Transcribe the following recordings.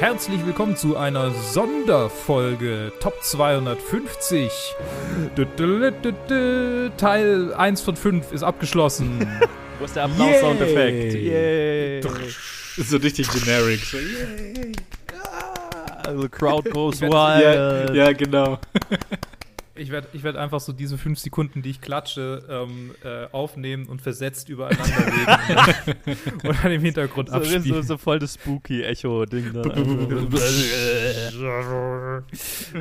herzlich willkommen zu einer Sonderfolge Top 250. Dü, dü, dü, dü, Teil 1 von 5 ist abgeschlossen. Wo ist der Applaus-Soundeffekt? Yay. So richtig generic. So, yay. The crowd goes wild. Ja, ja, genau. Ich werde ich werd einfach so diese 5 Sekunden, die ich klatsche, ähm, äh, aufnehmen und versetzt übereinander legen und dann im Hintergrund So, so, abspielen. so voll das Spooky-Echo-Ding.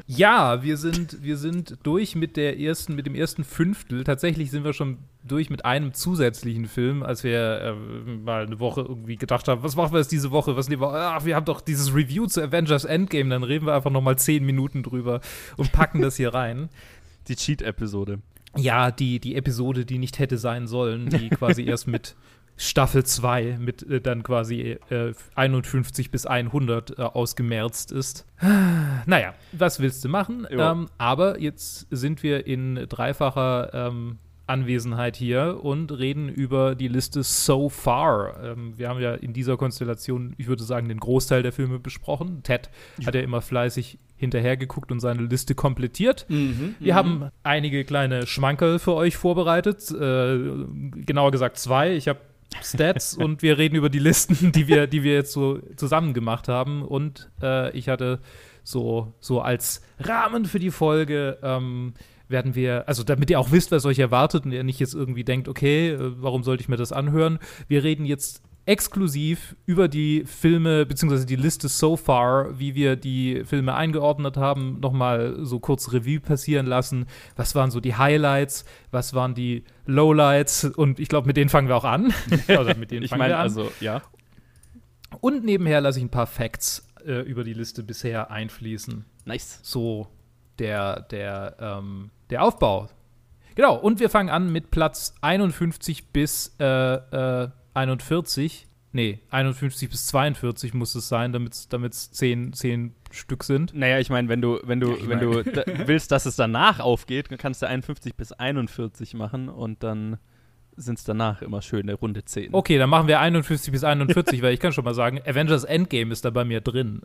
Ja, wir sind, wir sind durch mit der ersten, mit dem ersten Fünftel. Tatsächlich sind wir schon durch mit einem zusätzlichen Film, als wir äh, mal eine Woche irgendwie gedacht haben, was machen wir jetzt diese Woche? Was nehmen wir? Ach, wir haben doch dieses Review zu Avengers Endgame, dann reden wir einfach noch mal zehn Minuten drüber und packen das hier rein. Die Cheat-Episode. Ja, die, die Episode, die nicht hätte sein sollen, die quasi erst mit Staffel 2 mit äh, dann quasi äh, 51 bis 100 äh, ausgemerzt ist. Naja, was willst du machen? Ähm, aber jetzt sind wir in dreifacher ähm, Anwesenheit hier und reden über die Liste So Far. Ähm, wir haben ja in dieser Konstellation, ich würde sagen, den Großteil der Filme besprochen. Ted hat ja immer fleißig hinterhergeguckt und seine Liste komplettiert. Mhm. Wir haben einige kleine Schmankerl für euch vorbereitet. Äh, genauer gesagt zwei. Ich habe Stats und wir reden über die Listen, die wir, die wir jetzt so zusammen gemacht haben. Und äh, ich hatte so, so als Rahmen für die Folge ähm, werden wir, also damit ihr auch wisst, was euch erwartet und ihr nicht jetzt irgendwie denkt, okay, äh, warum sollte ich mir das anhören? Wir reden jetzt exklusiv über die Filme, beziehungsweise die Liste so far, wie wir die Filme eingeordnet haben, nochmal so kurz Revue passieren lassen. Was waren so die Highlights? Was waren die Lowlights? Und ich glaube, mit denen fangen wir auch an. also mit denen Ich fangen meine, wir an. also, ja. Und nebenher lasse ich ein paar Facts äh, über die Liste bisher einfließen. Nice. So der, der, ähm, der Aufbau. Genau, und wir fangen an mit Platz 51 bis äh, äh, 41. Nee, 51 bis 42 muss es sein, damit es 10, 10 Stück sind. Naja, ich meine, wenn du, wenn du, Ja, wenn mein- du da willst, dass es danach aufgeht, dann kannst du 51 bis 41 machen und dann sind es danach immer schöne Runde 10. Okay, dann machen wir 51 bis 41, weil ich kann schon mal sagen, Avengers Endgame ist da bei mir drin.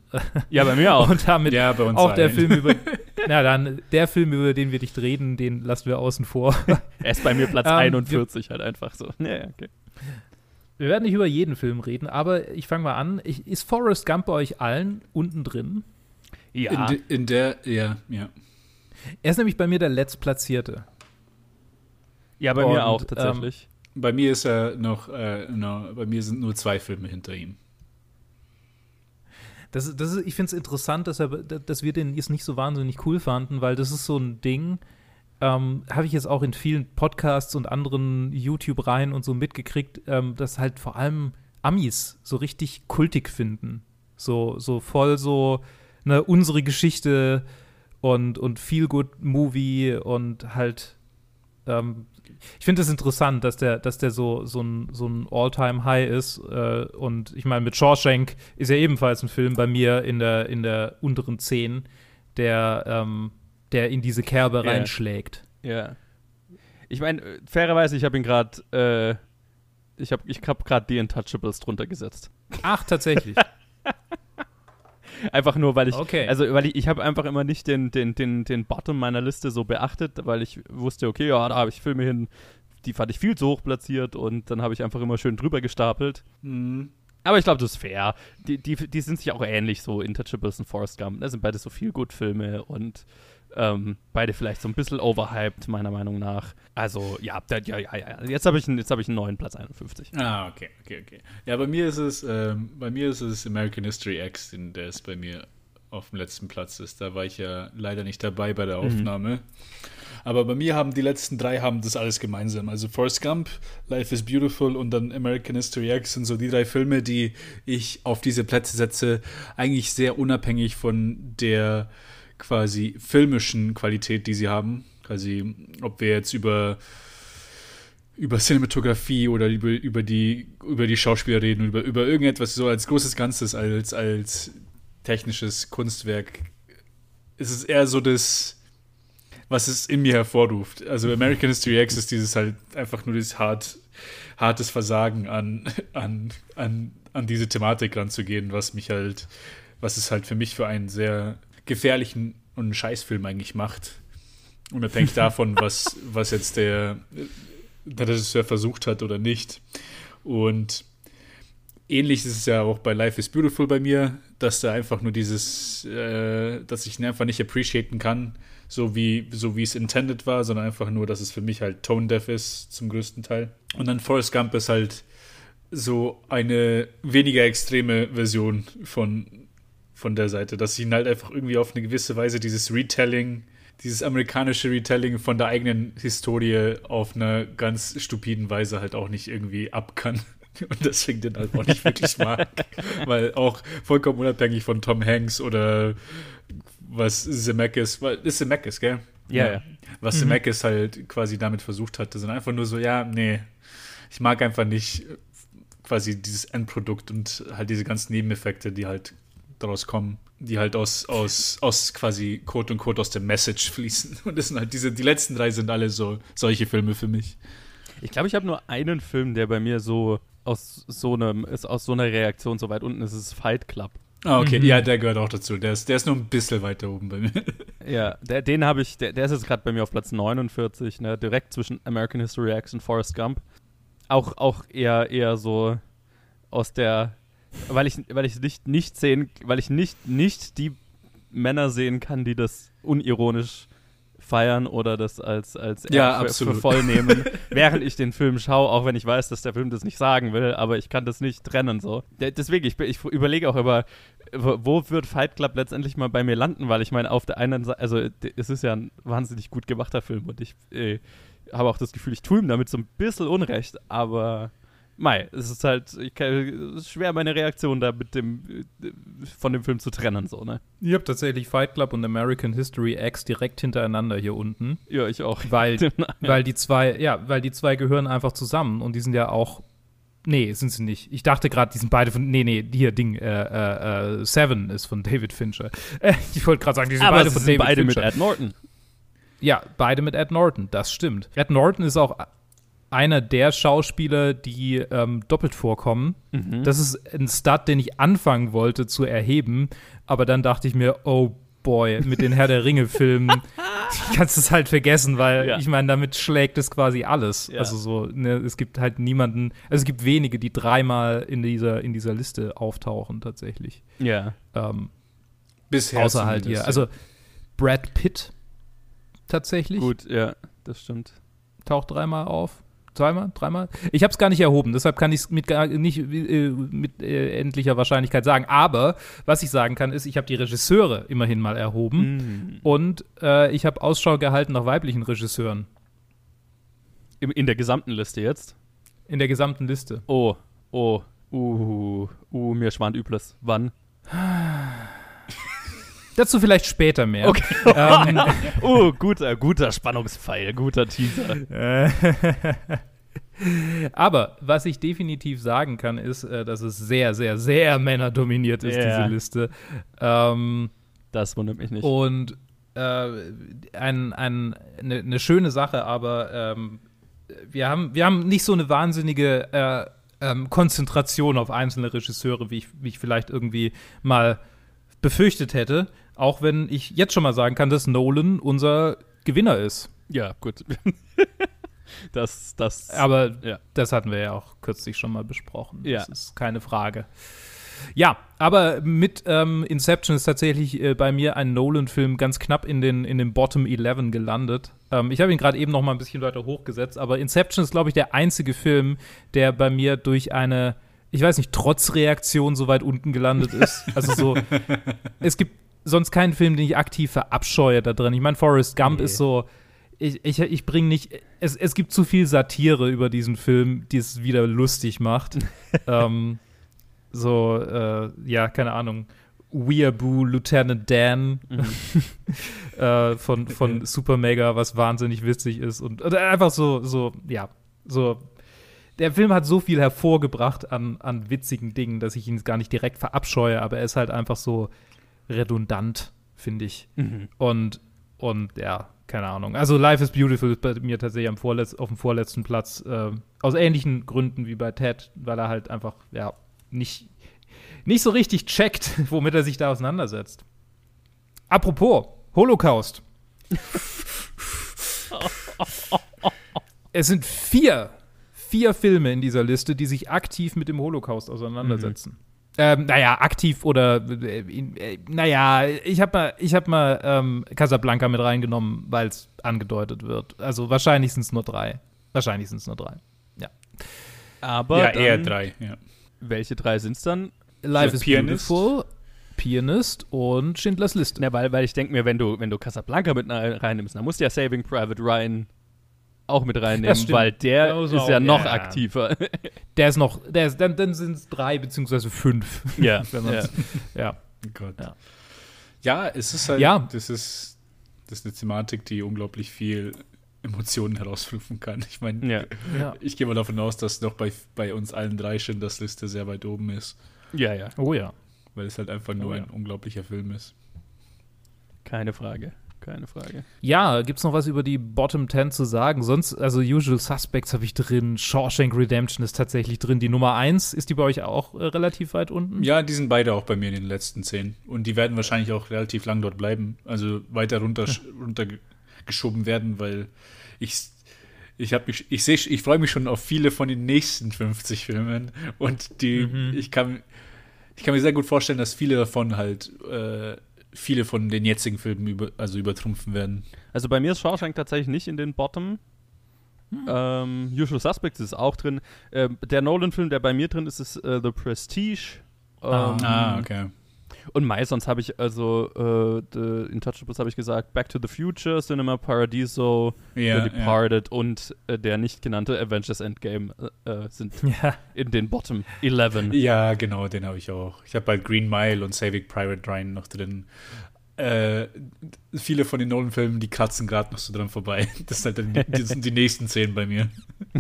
Ja, bei mir auch. Und damit Ja, bei uns auch der. Film über. Na dann, der Film, über den wir nicht reden, den lassen wir außen vor. Er ist bei mir Platz Ähm, 41 halt einfach so. Ja, ja, okay. Wir werden nicht über jeden Film reden, aber ich fange mal an. Ich, ist Forrest Gump bei euch allen unten drin? Ja. In, de, in der, ja, ja. Er ist nämlich bei mir der letztplatzierte. Ja, bei und, mir auch tatsächlich. Bei mir ist er noch, äh, no, bei mir sind nur zwei Filme hinter ihm. Das, ist- das ist, ich finde es interessant, dass, er, dass wir den jetzt nicht so wahnsinnig cool fanden, weil das ist so ein Ding, ähm, habe ich jetzt auch in vielen Podcasts und anderen YouTube-Reihen und so mitgekriegt, ähm, dass halt vor allem Amis so richtig kultig finden. So, so voll so, ne, unsere Geschichte und, und Feel Good Movie und halt, ähm, ich finde es das interessant, dass der, dass der so, so ein, so ein All-Time-High ist. Äh, und ich meine, mit Shawshank ist ja ebenfalls ein Film bei mir in der, in der unteren 10, der, ähm, der in diese Kerbe Ja. reinschlägt. Ja. Ich meine, fairerweise, ich habe ihn gerade, äh, ich habe ich hab gerade die Untouchables drunter gesetzt. Ach, tatsächlich. Einfach nur, weil ich, Okay. also weil ich, ich habe einfach immer nicht den, den, den, den Bottom meiner Liste so beachtet, weil ich wusste, okay, ja, da habe ich Filme hin, die fand ich viel zu hoch platziert und dann habe ich einfach immer schön drüber gestapelt. Mhm. Aber ich glaube, das ist fair. Die, die, die sind sich auch ähnlich, so Intouchables und Forrest Gump. Das sind beide so viel gut Filme und ähm, beide vielleicht so ein bisschen overhyped, meiner Meinung nach. Also, ja, ja, ja, ja. Jetzt habe ich, einen- jetzt hab ich einen neuen Platz 51. Ah, okay, okay, okay. Ja, bei mir ist es, ähm, bei mir ist es American History X, der ist bei mir auf dem letzten Platz ist. Da war ich ja leider nicht dabei bei der Aufnahme. Aber bei mir haben die letzten drei haben das alles gemeinsam. Also Forrest Gump, Life is Beautiful und dann American History X sind so die drei Filme, die ich auf diese Plätze setze, eigentlich sehr unabhängig von der quasi filmischen Qualität, die sie haben. Quasi, ob wir jetzt über über Cinematografie oder über, über, die, über die Schauspieler reden, über, über irgendetwas so als großes Ganzes, als, als technisches Kunstwerk. Es ist eher so das, was es in mir hervorruft. Also American History X ist dieses halt einfach nur dieses hart, hartes Versagen an, an, an, an diese Thematik ranzugehen, was mich halt, was es halt für mich für einen sehr gefährlichen und Scheißfilm eigentlich macht. Unabhängig davon, was, was jetzt der, der Regisseur versucht hat oder nicht. Und ähnlich ist es ja auch bei Life is Beautiful bei mir, dass da einfach nur dieses, äh, dass ich ihn einfach nicht appreciaten kann, so wie, so wie es intended war, sondern einfach nur, dass es für mich halt tone deaf ist zum größten Teil. Und dann Forrest Gump ist halt so eine weniger extreme Version von, von der Seite, dass sie ihn halt einfach irgendwie auf eine gewisse Weise dieses Retelling, dieses amerikanische Retelling von der eigenen Historie auf einer ganz stupiden Weise halt auch nicht irgendwie ab kann. Und deswegen den halt auch nicht wirklich mag. Weil auch vollkommen unabhängig von Tom Hanks oder was Zemeckis, ist Zemeckis, gell? Ja, ja. Was mhm. Zemeckis halt quasi damit versucht hatte, sind einfach nur so, ja, nee, ich mag einfach nicht quasi dieses Endprodukt und halt diese ganzen Nebeneffekte, die halt daraus kommen, die halt aus, aus, aus quasi Code und Code aus der Message fließen. Und das sind halt diese, die letzten drei sind alle so solche Filme für mich. Ich glaube, ich habe nur einen Film, der bei mir so aus so einem, ist aus so einer Reaktion so weit unten ist, ist Fight Club. Ah, okay. Mhm. Ja, der gehört auch dazu. Der ist, der ist nur ein bisschen weiter oben bei mir. Ja, der, den habe ich, der, der ist jetzt gerade bei mir auf Platz 49, ne? direkt zwischen American History X und Forrest Gump. Auch, auch eher, eher so aus der, weil ich, weil ich nicht, nicht sehen, weil ich nicht, nicht die Männer sehen kann, die das unironisch feiern oder das als, als ja, für, für, voll nehmen, während ich den Film schaue, auch wenn ich weiß, dass der Film das nicht sagen will, aber ich kann das nicht trennen so. Deswegen, ich, ich überlege auch über, wo wird Fight Club letztendlich mal bei mir landen, weil ich meine, auf der einen Seite, also es ist ja ein wahnsinnig gut gemachter Film und ich äh, habe auch das Gefühl, ich tue ihm damit so ein bisschen Unrecht, aber Mei, es ist halt ich kann, es ist schwer, meine Reaktion da mit dem von dem Film zu trennen, so, ne? Ich habe tatsächlich Fight Club und American History X direkt hintereinander hier unten. Ja, ich auch. Weil, weil die zwei, ja, weil die zwei gehören einfach zusammen und die sind ja auch. Nee, sind sie nicht. Ich dachte gerade, die sind beide von. Nee, nee, hier Ding, äh, äh, äh Seven ist von David Fincher. Äh, ich wollte gerade sagen, die sind Aber beide von sind David beide Fincher. mit Ed Norton. Ja, beide mit Ed Norton, das stimmt. Ed Norton ist auch einer der Schauspieler, die ähm, doppelt vorkommen. Mhm. Das ist ein Stud, den ich anfangen wollte zu erheben, aber dann dachte ich mir, oh boy, mit den Herr der Ringe-Filmen kannst du es halt vergessen, weil ja. ich meine, damit schlägt es quasi alles. Ja. Also so, ne, es gibt halt niemanden, also es gibt wenige, die dreimal in dieser, in dieser Liste auftauchen tatsächlich. Ja. Ähm, Bisher. Außer halt hier. Also Brad Pitt tatsächlich. Gut, ja, das stimmt. Taucht dreimal auf. Zweimal? Dreimal? Ich habe es gar nicht erhoben, deshalb kann ich es mit, nicht äh, mit äh, endlicher Wahrscheinlichkeit sagen. Aber was ich sagen kann, ist, ich habe die Regisseure immerhin mal erhoben mm. und äh, ich habe Ausschau gehalten nach weiblichen Regisseuren. In, in der gesamten Liste jetzt? In der gesamten Liste. Oh, oh, uh, uh, mir schwant Übles. Wann? Dazu vielleicht später mehr. Okay. Ähm, oh, guter, guter Spannungspfeil, guter Teaser. Aber was ich definitiv sagen kann, ist, äh, dass es sehr, sehr, sehr männerdominiert ist, yeah. diese Liste. Ähm, das wundert mich nicht. Und äh, ein, ein, eine, eine schöne Sache, aber ähm, wir, haben, wir haben nicht so eine wahnsinnige äh, ähm, Konzentration auf einzelne Regisseure, wie ich, wie ich vielleicht irgendwie mal befürchtet hätte. Auch wenn ich jetzt schon mal sagen kann, dass Nolan unser Gewinner ist. Ja, gut. das, das. Aber ja. das hatten wir ja auch kürzlich schon mal besprochen. Ja. Das ist keine Frage. Ja, aber mit ähm, Inception ist tatsächlich äh, bei mir ein Nolan-Film ganz knapp in den, in den Bottom 11 gelandet. Ähm, ich habe ihn gerade eben noch mal ein bisschen weiter hochgesetzt, aber Inception ist, glaube ich, der einzige Film, der bei mir durch eine, ich weiß nicht, Trotzreaktion so weit unten gelandet ist. Also so, es gibt sonst keinen Film, den ich aktiv verabscheue da drin. Ich meine, Forrest Gump nee. ist so. Ich, ich, ich bringe nicht. Es, es gibt zu viel Satire über diesen Film, die es wieder lustig macht. ähm, so, äh, ja, keine Ahnung. Weeaboo Lieutenant Dan mhm. äh, von, von Super Mega, was wahnsinnig witzig ist. Und, und einfach so, so, ja, so der Film hat so viel hervorgebracht an, an witzigen Dingen, dass ich ihn gar nicht direkt verabscheue, aber er ist halt einfach so, redundant, finde ich. Mhm. Und, und ja, keine Ahnung. Also Life is Beautiful ist bei mir tatsächlich am Vorletz auf dem vorletzten Platz. Äh, aus ähnlichen Gründen wie bei Ted, weil er halt einfach, ja, nicht, nicht so richtig checkt, womit er sich da auseinandersetzt. Apropos, Holocaust. es sind vier, vier Filme in dieser Liste, die sich aktiv mit dem Holocaust auseinandersetzen. Mhm. Ähm, naja, aktiv oder äh, äh, naja, ich habe mal, ich hab mal ähm, Casablanca mit reingenommen, weil es angedeutet wird. Also wahrscheinlich sind es nur drei. Wahrscheinlich sind es nur drei. Ja. Aber ja, eher drei, ja. Welche drei sind es dann? Life is Pianist. Beautiful, Pianist und Schindlers Liste. Ja, weil, weil ich denke mir, wenn du, wenn du Casablanca mit reinnimmst, dann musst du ja Saving Private Ryan auch mit reinnehmen, weil der ist ja noch ja. aktiver. Der ist noch, der ist, dann, dann sind es drei beziehungsweise fünf. Ja. ja. ja. Oh Gott. Ja. ja, es ist halt, ja. das ist, das ist eine Thematik, die unglaublich viel Emotionen herausrufen kann. Ich meine, ja. ja. ich gehe mal davon aus, dass noch bei, bei uns allen drei Schindlers Liste sehr weit oben ist. Ja, ja. Oh ja. Weil es halt einfach nur oh, ja. ein unglaublicher Film ist. Keine Frage. Keine Frage. Ja, gibt es noch was über die Bottom 10 zu sagen? Sonst, also Usual Suspects habe ich drin, Shawshank Redemption ist tatsächlich drin. Die Nummer 1, ist die bei euch auch äh, relativ weit unten? Ja, die sind beide auch bei mir in den letzten 10. Und die werden wahrscheinlich auch relativ lang dort bleiben. Also weiter runter, runter geschoben werden, weil ich ich habe mich, ich sehe, ich freue mich schon auf viele von den nächsten 50 Filmen und die, mhm. ich kann, ich kann mir sehr gut vorstellen, dass viele davon halt, äh, viele von den jetzigen Filmen über, also übertrumpfen werden. Also bei mir ist Shawshank tatsächlich nicht in den Bottom. Hm. Ähm, Usual Suspects ist auch drin. Ähm, der Nolan-Film, der bei mir drin ist, ist uh, The Prestige. Ah. Ähm, ah, okay. Und Mai, sonst habe ich also äh, The Intouchables habe ich gesagt, Back to the Future, Cinema Paradiso, yeah, The Departed yeah. und äh, der nicht genannte Avengers Endgame äh, äh sind yeah. in den Bottom 11. Ja, genau, den habe ich auch. Ich habe bald Green Mile und Saving Private Ryan noch drin. Äh, viele von den Nolan-Filmen, die kratzen gerade noch so dran vorbei. Das sind, halt die, sind die nächsten zehn bei mir.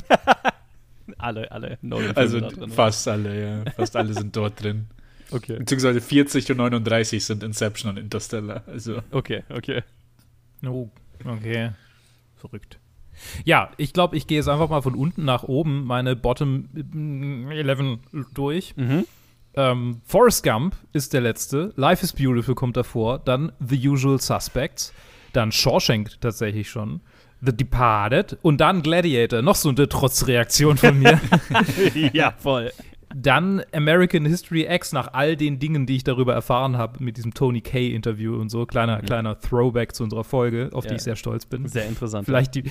alle, alle Nolan-Filme. Also fast alle, ja. Fast alle sind dort drin. Okay. Beziehungsweise 40 und 39 sind Inception und Interstellar. Also. Okay, okay. Oh, okay. Verrückt. Ja, ich glaube, ich gehe jetzt einfach mal von unten nach oben meine Bottom 11 durch. Mhm. Ähm, Forrest Gump ist der letzte. Life is Beautiful kommt davor. Dann The Usual Suspects. Dann Shawshank tatsächlich schon. The Departed und dann Gladiator. Noch so eine Trotzreaktion von mir. ja, voll. Dann American History X nach all den Dingen, die ich darüber erfahren habe, mit diesem Tony Kay-Interview und so. Kleiner, mhm. kleiner Throwback zu unserer Folge, auf ja. die ich sehr stolz bin. Sehr interessant. Vielleicht die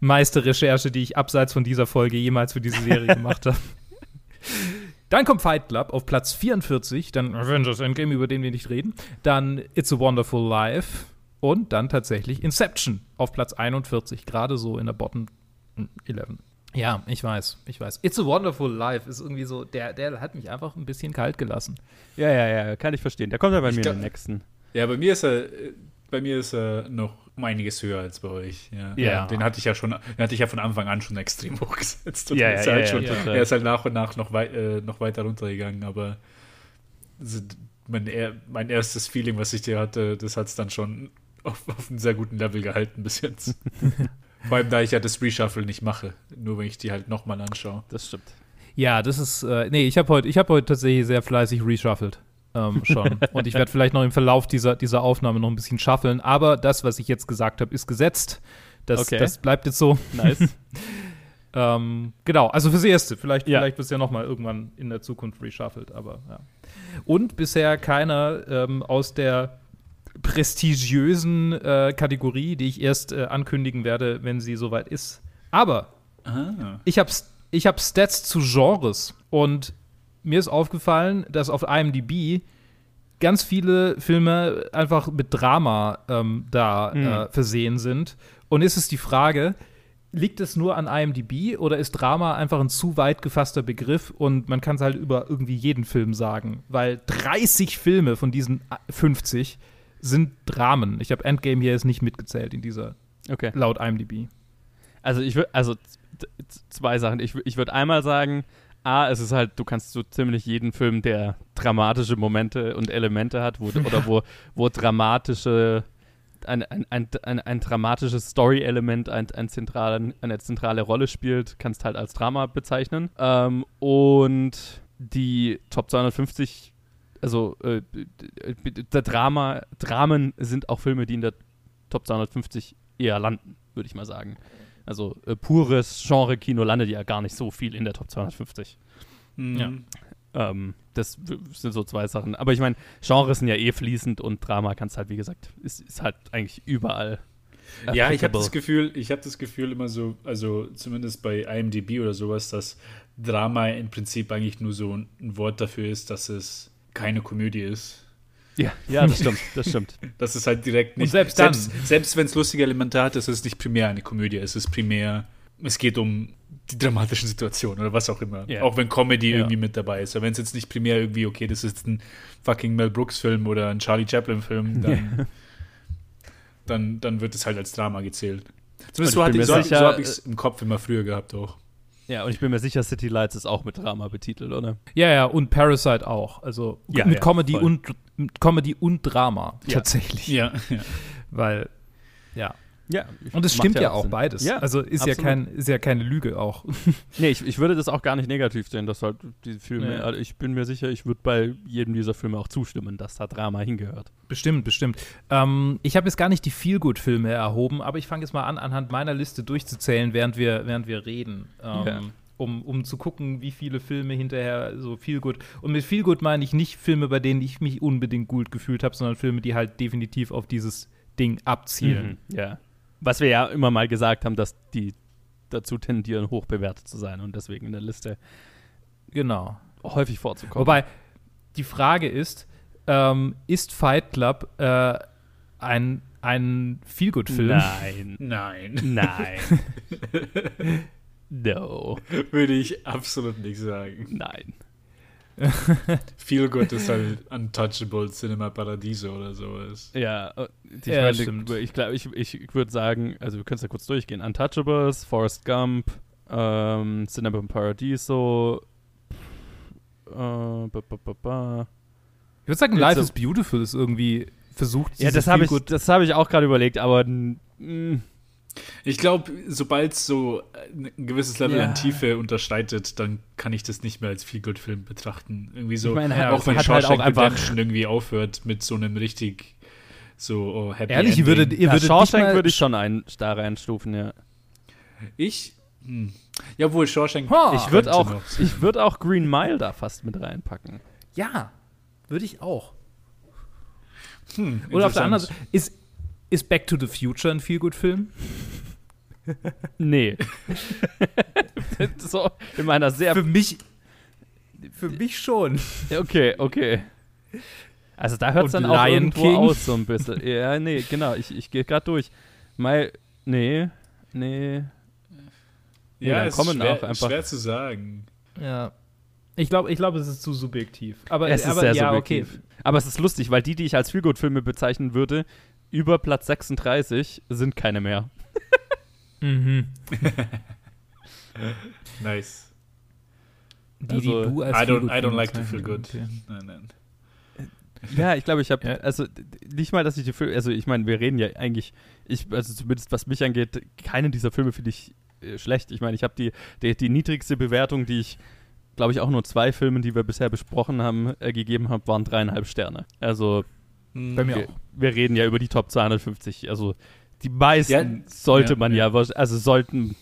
meiste Recherche, die ich abseits von dieser Folge jemals für diese Serie gemacht habe. Dann kommt Fight Club auf Platz 44, dann Avengers Endgame, über den wir nicht reden. Dann It's a Wonderful Life und dann tatsächlich Inception auf Platz 41, gerade so in der Bottom 11. Ja, ich weiß, ich weiß. It's a Wonderful Life ist irgendwie so, der, der hat mich einfach ein bisschen kalt gelassen. Ja, ja, ja, kann ich verstehen. Der kommt ja bei ich mir in den nächsten. Ja, bei mir ist er, bei mir ist er noch um einiges höher als bei euch. Ja. ja. Den hatte ich ja schon, den hatte ich ja von Anfang an schon extrem hochgesetzt. Und ja, ist ja, halt ja, schon, ja, Er ist halt nach und nach noch, wei äh, noch weiter runtergegangen, aber mein, mein erstes Feeling, was ich dir hatte, das hat es dann schon auf, auf einem sehr guten Level gehalten bis jetzt. Vor allem, da ich ja das Reshuffle nicht mache. Nur wenn ich die halt nochmal anschaue. Das stimmt. Ja, das ist, äh, nee, ich habe heute hab heut tatsächlich sehr fleißig reshuffled. Ähm, schon. Und ich werde vielleicht noch im Verlauf dieser, dieser Aufnahme noch ein bisschen shuffeln. Aber das, was ich jetzt gesagt habe, ist gesetzt. Das, okay. das bleibt jetzt so. Nice. ähm, genau, also fürs Erste. Vielleicht, ja. vielleicht wird es ja noch mal irgendwann in der Zukunft reshuffled. Aber ja. Und bisher keiner ähm, aus der prestigiösen äh, Kategorie, die ich erst äh, ankündigen werde, wenn sie soweit ist. Aber Aha. ich habe ich hab Stats zu Genres und mir ist aufgefallen, dass auf IMDb ganz viele Filme einfach mit Drama ähm, da mhm. äh, versehen sind. Und ist es die Frage, liegt es nur an IMDb oder ist Drama einfach ein zu weit gefasster Begriff und man kann es halt über irgendwie jeden Film sagen? Weil 30 Filme von diesen 50 sind Dramen. Ich habe Endgame hier jetzt nicht mitgezählt in dieser, okay. laut IMDb. Also ich würde, also zwei Sachen. Ich, ich würde einmal sagen, A, es ist halt, du kannst so ziemlich jeden Film, der dramatische Momente und Elemente hat, wo, oder wo, wo dramatische, ein, ein, ein, ein, ein dramatisches Story-Element ein, ein eine zentrale Rolle spielt, kannst halt als Drama bezeichnen. Ähm, und die Top 250, also äh, der Drama, Dramen sind auch Filme, die in der Top 250 eher landen, würde ich mal sagen. Also äh, pures Genre-Kino landet ja gar nicht so viel in der Top 250. Mhm. Ja. Ähm, das sind so zwei Sachen. Aber ich meine, Genres sind ja eh fließend und Drama kannst halt, wie gesagt, ist, ist halt eigentlich überall. Ja, ich habe das Gefühl, ich habe das Gefühl immer so, also zumindest bei IMDb oder sowas, dass Drama im Prinzip eigentlich nur so ein Wort dafür ist, dass es keine Komödie ist. Ja, ja, das stimmt, das stimmt. Das ist halt direkt nicht. selbst dann- selbst, selbst wenn es lustige Elemente hat, ist es nicht primär eine Komödie. Es ist primär, es geht um die dramatischen Situationen oder was auch immer. Ja. Auch wenn Comedy Ja. irgendwie mit dabei ist. Aber wenn es jetzt nicht primär irgendwie, okay, das ist ein fucking Mel Brooks-Film oder ein Charlie Chaplin-Film, dann, dann, dann wird es halt als Drama gezählt. Zumindest so, hatte ich- so, sicher, so habe ich es im Kopf immer früher gehabt auch. Ja, und ich bin mir sicher, City Lights ist auch mit Drama betitelt, oder? Ja, ja, und Parasite auch. Also Ja, mit ja, Comedy voll. und mit Comedy und Drama Ja. tatsächlich. Ja, ja. Weil, ja. Ja. Und es stimmt ja, auch Sinn. beides. Ja, also ist ja, kein, ist ja keine Lüge auch. Nee, ich, ich würde das auch gar nicht negativ sehen, dass halt die Filme, Ja. also ich bin mir sicher, ich würde bei jedem dieser Filme auch zustimmen, dass da Drama hingehört. Bestimmt, bestimmt. Ähm, ich habe jetzt gar nicht die Feelgood-Filme erhoben, aber ich fange jetzt mal an, anhand meiner Liste durchzuzählen, während wir, während wir reden. Ähm, Ja. um, um zu gucken, wie viele Filme hinterher so Feelgood. Und mit Feelgood meine ich nicht Filme, bei denen ich mich unbedingt gut gefühlt habe, sondern Filme, die halt definitiv auf dieses Ding abzielen. Mhm. Ja. Was wir ja immer mal gesagt haben, dass die dazu tendieren, hoch bewertet zu sein und deswegen in der Liste Genau. häufig vorzukommen. Wobei, die Frage ist, ähm, ist Fight Club äh, ein, ein Feelgood-Film? Nein. Nein, Nein. no. würde ich absolut nicht sagen. Nein. Feel Good ist halt Untouchable Cinema Paradiso oder sowas. Ja, äh, ich, Ja, stimmt. ich glaube, ich, ich würde sagen, also wir können es ja kurz durchgehen. Untouchables, Forrest Gump, ähm, Cinema Paradiso, äh, ba, ba, ba, ba. Ich würde sagen, Life so- is Beautiful ist irgendwie versucht, Ja, das habe ich, das habe ich auch gerade überlegt, aber mm, Ich glaube, sobald es so ein gewisses Level Ja. an Tiefe unterschreitet, dann kann ich das nicht mehr als Good Film betrachten. Irgendwie so, Ich meine, ja, auch wenn hat halt Shawshank auch einfach- Redemption irgendwie aufhört mit so einem richtig so oh, Happy Ehrlich, ihr würdet, ihr ja, würdet Shawshank würde ich schon ein, da reinstufen, ja. Ich? Hm. Ja, wohl Shawshank. Ha, ich würde auch, noch so. ich würd auch Green Mile da fast mit reinpacken. Ja, würde ich auch. Hm, Oder auf der anderen Seite, ist, ist Back to the Future ein Feelgood-Film? Nee. so, in meiner sehr Für mich, für mich schon. Okay, okay. Also da hört es dann auch Lion irgendwo King? aus so ein bisschen. Ja, nee, genau. Ich, ich gehe gerade durch. Mal, nee, nee. Ja, es kommen ist schwer, auch einfach- schwer zu sagen. Ja. Ich glaube, ich glaub, es ist zu subjektiv. Aber, Es ist aber sehr ja, subjektiv. okay. Aber es ist lustig, weil die, die ich als Feelgood-Filme bezeichnen würde, über Platz 36 sind keine mehr. Mhm. Nice. Die, Also, die du als I don't, I don't like to feel good. Okay. Nein, nein. Ja, ich glaube, ich habe, Ja. also nicht mal, dass ich die Filme, also ich meine, wir reden ja eigentlich, ich, also zumindest was mich angeht, keinen dieser Filme finde ich äh, schlecht. Ich meine, ich habe die, die, die niedrigste Bewertung, die ich, glaube ich, auch nur zwei Filmen, die wir bisher besprochen haben, äh, gegeben habe, waren dreieinhalb Sterne. Also Bei mir wir, auch. wir reden ja über die Top 250. Also die meisten Ja, sollte ja, man ja. ja, also sollten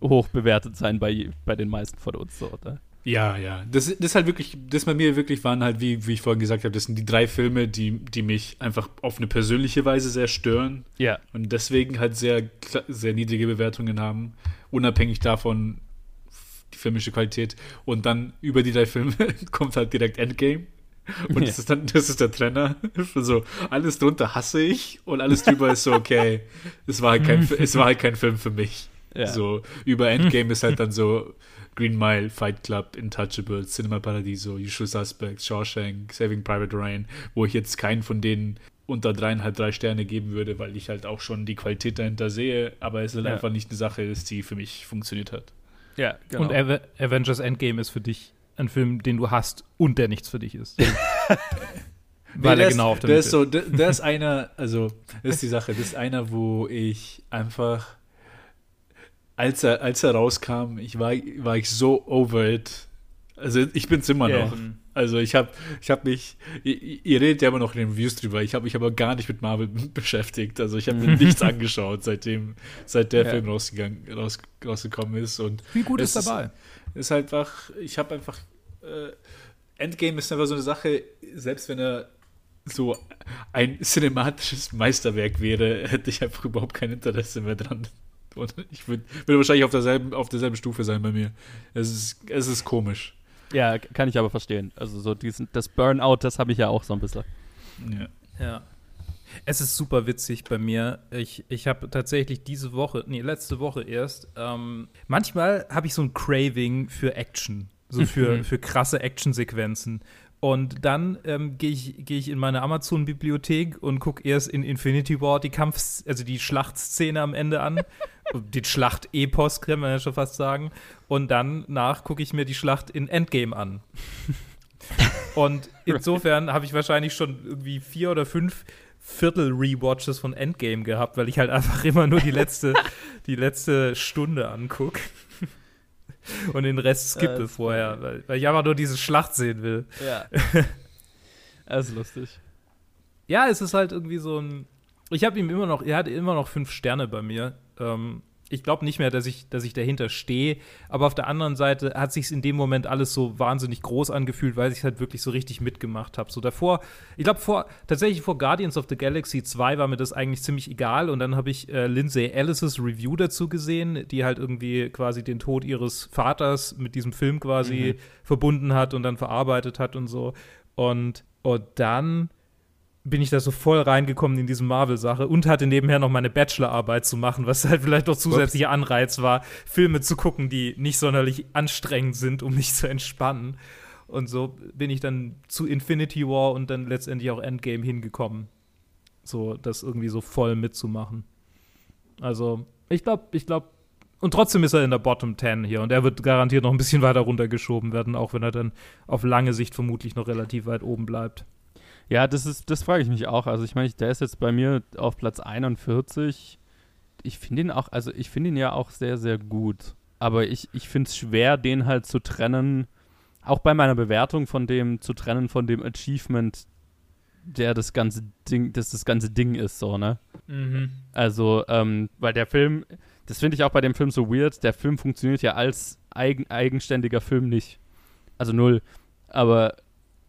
hoch bewertet sein bei, bei den meisten von uns. So, oder? Ja, ja. Das, das ist halt wirklich, das bei mir wirklich waren halt, wie, wie ich vorhin gesagt habe, das sind die drei Filme, die, die mich einfach auf eine persönliche Weise sehr stören Ja, und deswegen halt sehr, sehr niedrige Bewertungen haben, unabhängig davon die filmische Qualität. Und dann über die drei Filme kommt halt direkt Endgame. Und Ja. das ist dann, das ist der Trenner. So, alles drunter hasse ich und alles drüber ist so, okay, es war halt kein, es war halt kein Film für mich. ja. So, über Endgame ist halt dann so Green Mile, Fight Club, Intouchables, Cinema Paradiso, Usual Suspects, Shawshank, Saving Private Ryan, wo ich jetzt keinen von denen unter dreieinhalb, drei Sterne geben würde, weil ich halt auch schon die Qualität dahinter sehe, aber es halt Ja. einfach nicht eine Sache ist, die für mich funktioniert hat. ja, genau. Und Ave Avengers Endgame ist für dich ein Film, den du hast und der nichts für dich ist. Weil der er ist- genau auf der Mitte ist so, der, der ist einer, also das ist die Sache, das ist einer, wo ich einfach, als er, als er rauskam, ich war, war ich so over it, Also ich bin's immer Ja. noch. Also ich habe ich hab mich, ihr, ihr redet ja immer noch in den Reviews drüber, ich habe mich aber gar nicht mit Marvel beschäftigt. Also ich habe mir nichts angeschaut, seitdem, seit der Ja. Film rausgegangen, raus, rausgekommen ist. Und Wie gut Es ist dabei? Ist halt einfach, ich habe einfach, äh, Endgame ist einfach so eine Sache, selbst wenn er so ein cinematisches Meisterwerk wäre, hätte ich einfach überhaupt kein Interesse mehr dran. Und ich würde würd wahrscheinlich auf derselben, auf derselben Stufe sein bei mir. Es ist, es ist komisch. Ja, kann ich aber verstehen. Also so diesen, das Burnout, das habe ich ja auch so ein bisschen. Ja. Ja. Es ist super witzig bei mir. Ich, ich habe tatsächlich diese Woche, nee, letzte Woche erst, ähm, manchmal habe ich so ein Craving für Action. So für, für krasse Actionsequenzen. Und dann ähm, gehe ich, geh ich in meine Amazon-Bibliothek und gucke erst in Infinity War die Kampf, also die Schlachtszene am Ende an. die Schlacht-Epos, kann man ja schon fast sagen. Und dann nach gucke ich mir die Schlacht in Endgame an. Und insofern habe ich wahrscheinlich schon irgendwie vier oder fünf Viertel-Rewatches von Endgame gehabt, weil ich halt einfach immer nur die letzte, die letzte Stunde angucke. Und den Rest skippe Das- vorher, weil, weil ich einfach nur diese Schlacht sehen will. Ja. das ist lustig. Ja, es ist halt irgendwie so ein. Ich habe ihm immer noch, er hat immer noch fünf Sterne bei mir. Ähm, ich glaube nicht mehr, dass ich, dass ich dahinter stehe. Aber auf der anderen Seite hat sich in dem Moment alles so wahnsinnig groß angefühlt, weil ich halt wirklich so richtig mitgemacht habe. So davor, ich glaube vor tatsächlich vor Guardians of the Galaxy 2 war mir das eigentlich ziemlich egal. Und dann habe ich äh, Lindsay Ellis' Review dazu gesehen, die halt irgendwie quasi den Tod ihres Vaters mit diesem Film quasi verbunden hat und dann verarbeitet hat und so. Und, und dann bin ich da so voll reingekommen in diese Marvel-Sache und hatte nebenher noch meine Bachelorarbeit zu machen, was halt vielleicht noch zusätzlicher Anreiz war, Filme zu gucken, die nicht sonderlich anstrengend sind, um mich zu entspannen. Und so bin ich dann zu Infinity War und dann letztendlich auch Endgame hingekommen. So, das irgendwie so voll mitzumachen. Also, ich glaube, ich glaube, und trotzdem ist er in der Bottom 10 hier und er wird garantiert noch ein bisschen weiter runtergeschoben werden, auch wenn er dann auf lange Sicht vermutlich noch relativ weit oben bleibt. Ja, das ist, das frage ich mich auch. Also ich meine, der ist jetzt bei mir auf Platz 41. Ich finde ihn auch, also ich finde ihn ja auch sehr, sehr gut. Aber ich, ich finde es schwer, den halt zu trennen, auch bei meiner Bewertung von dem zu trennen von dem Achievement, der das ganze Ding, das das ganze Ding ist, so, ne? Mhm. Also, ähm, weil der Film, das finde ich auch bei dem Film so weird, der Film funktioniert ja als eigen, eigenständiger Film nicht. Also null. Aber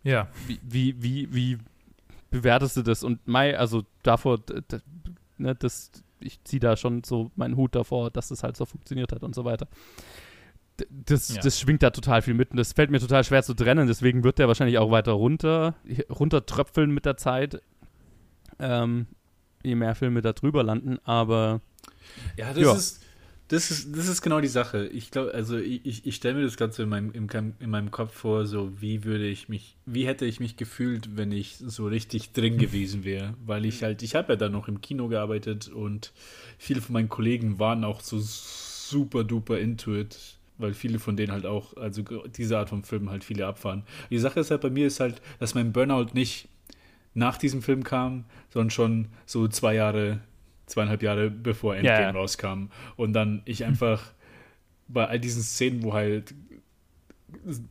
Ja. wie, wie, wie, wie bewertest du das? Und Mai, also davor, ne, das, ich ziehe da schon so meinen Hut davor, dass das halt so funktioniert hat und so weiter. Das, Ja. das schwingt da total viel mit und das fällt mir total schwer zu trennen, deswegen wird der wahrscheinlich auch weiter runter, runtertröpfeln mit der Zeit, ähm, je mehr Filme da drüber landen, aber Ja, das Ja. ist. Das ist, das ist genau die Sache. Ich glaube, also ich, ich, stelle mir das Ganze in meinem, im, in meinem Kopf vor, so wie würde ich mich, wie hätte ich mich gefühlt, wenn ich so richtig drin gewesen wäre. Weil ich halt, ich habe ja dann noch im Kino gearbeitet und viele von meinen Kollegen waren auch so super duper into it, weil viele von denen halt auch, also diese Art von Filmen halt viele abfahren. Die Sache ist halt bei mir ist halt, dass mein Burnout nicht nach diesem Film kam, sondern schon so zwei Jahre, zweieinhalb Jahre bevor Endgame ja. rauskam. Und dann ich einfach bei all diesen Szenen, wo halt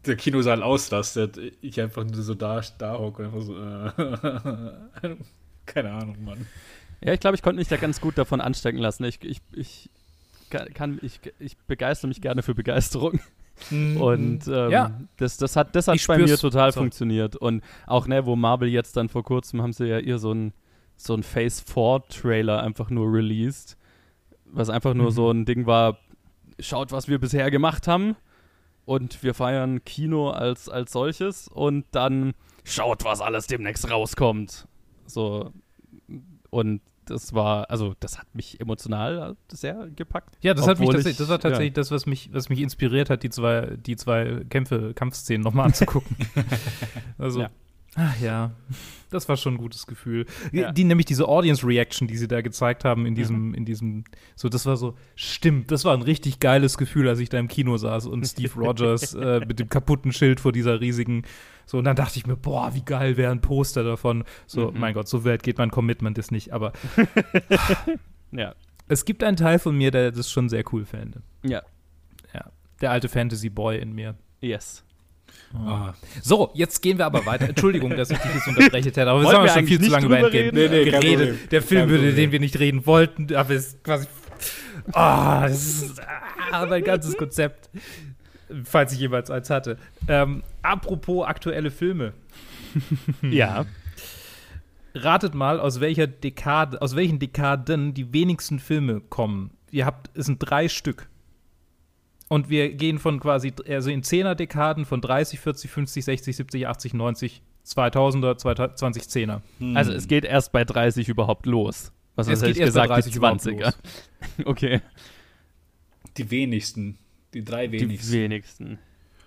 der Kinosaal ausrastet, ich einfach nur so da, da hocke und einfach so, äh, keine Ahnung, Mann. Ja, ich glaube, ich konnte mich da ganz gut davon anstecken lassen. Ich, ich, ich ka- kann, ich, ich begeister mich gerne für Begeisterung. Und ähm, Ja. das, das hat, das hat Ich bei mir total So. funktioniert. Und auch, ne, wo Marvel jetzt dann vor kurzem haben sie ja ihr so ein, so ein Phase 4 Trailer einfach nur released. Was einfach nur Mhm. so ein Ding war, schaut, was wir bisher gemacht haben. Und wir feiern Kino als, als solches. Und dann schaut, was alles demnächst rauskommt. So. Und das war, also das hat mich emotional sehr gepackt. Ja, das hat mich tatsächlich, ich- das war tatsächlich das, was mich, was mich inspiriert hat, die zwei, die zwei Kämpfe, Kampfszenen nochmal anzugucken. also, Ja. Ach ja, das war schon ein gutes Gefühl. Die, Ja. die nämlich diese Audience Reaction, die sie da gezeigt haben in diesem, in diesem, so, das war so, stimmt, das war ein richtig geiles Gefühl, als ich da im Kino saß und Steve Rogers äh, mit dem kaputten Schild vor dieser riesigen, so, und dann dachte ich mir, boah, wie geil wäre ein Poster davon. So, Mhm. mein Gott, so weit geht mein Commitment ist nicht, aber Ja. es gibt einen Teil von mir, der das schon sehr cool fände. Ja. Ja, der alte Fantasy Boy in mir. Yes. Ah. So, jetzt gehen wir aber weiter. Entschuldigung, dass ich dich jetzt unterbreche, Ted, aber wir haben wir ja schon viel zu lange über Endgame? Nee, nee, geredet. Der Film, über den wir nicht reden wollten, aber es ist quasi. Ah, das ist ah, mein ganzes Konzept. Falls ich jemals eins hatte. Ähm, apropos aktuelle Filme. Ja. Ratet mal, aus welcher Dekade, aus welchen Dekaden die wenigsten Filme kommen. Ihr habt, es sind drei Stück. Und wir gehen von quasi, also in 10er Dekaden von 30, 40, 50, 60, 70, 80, 90, 2000er, 2010er. Also es geht erst bei 30 überhaupt los. Was Es hätte geht ich erst bei gesagt, 30 die überhaupt 20er. Okay. Die wenigsten. Die drei Die wenigsten. wenigsten.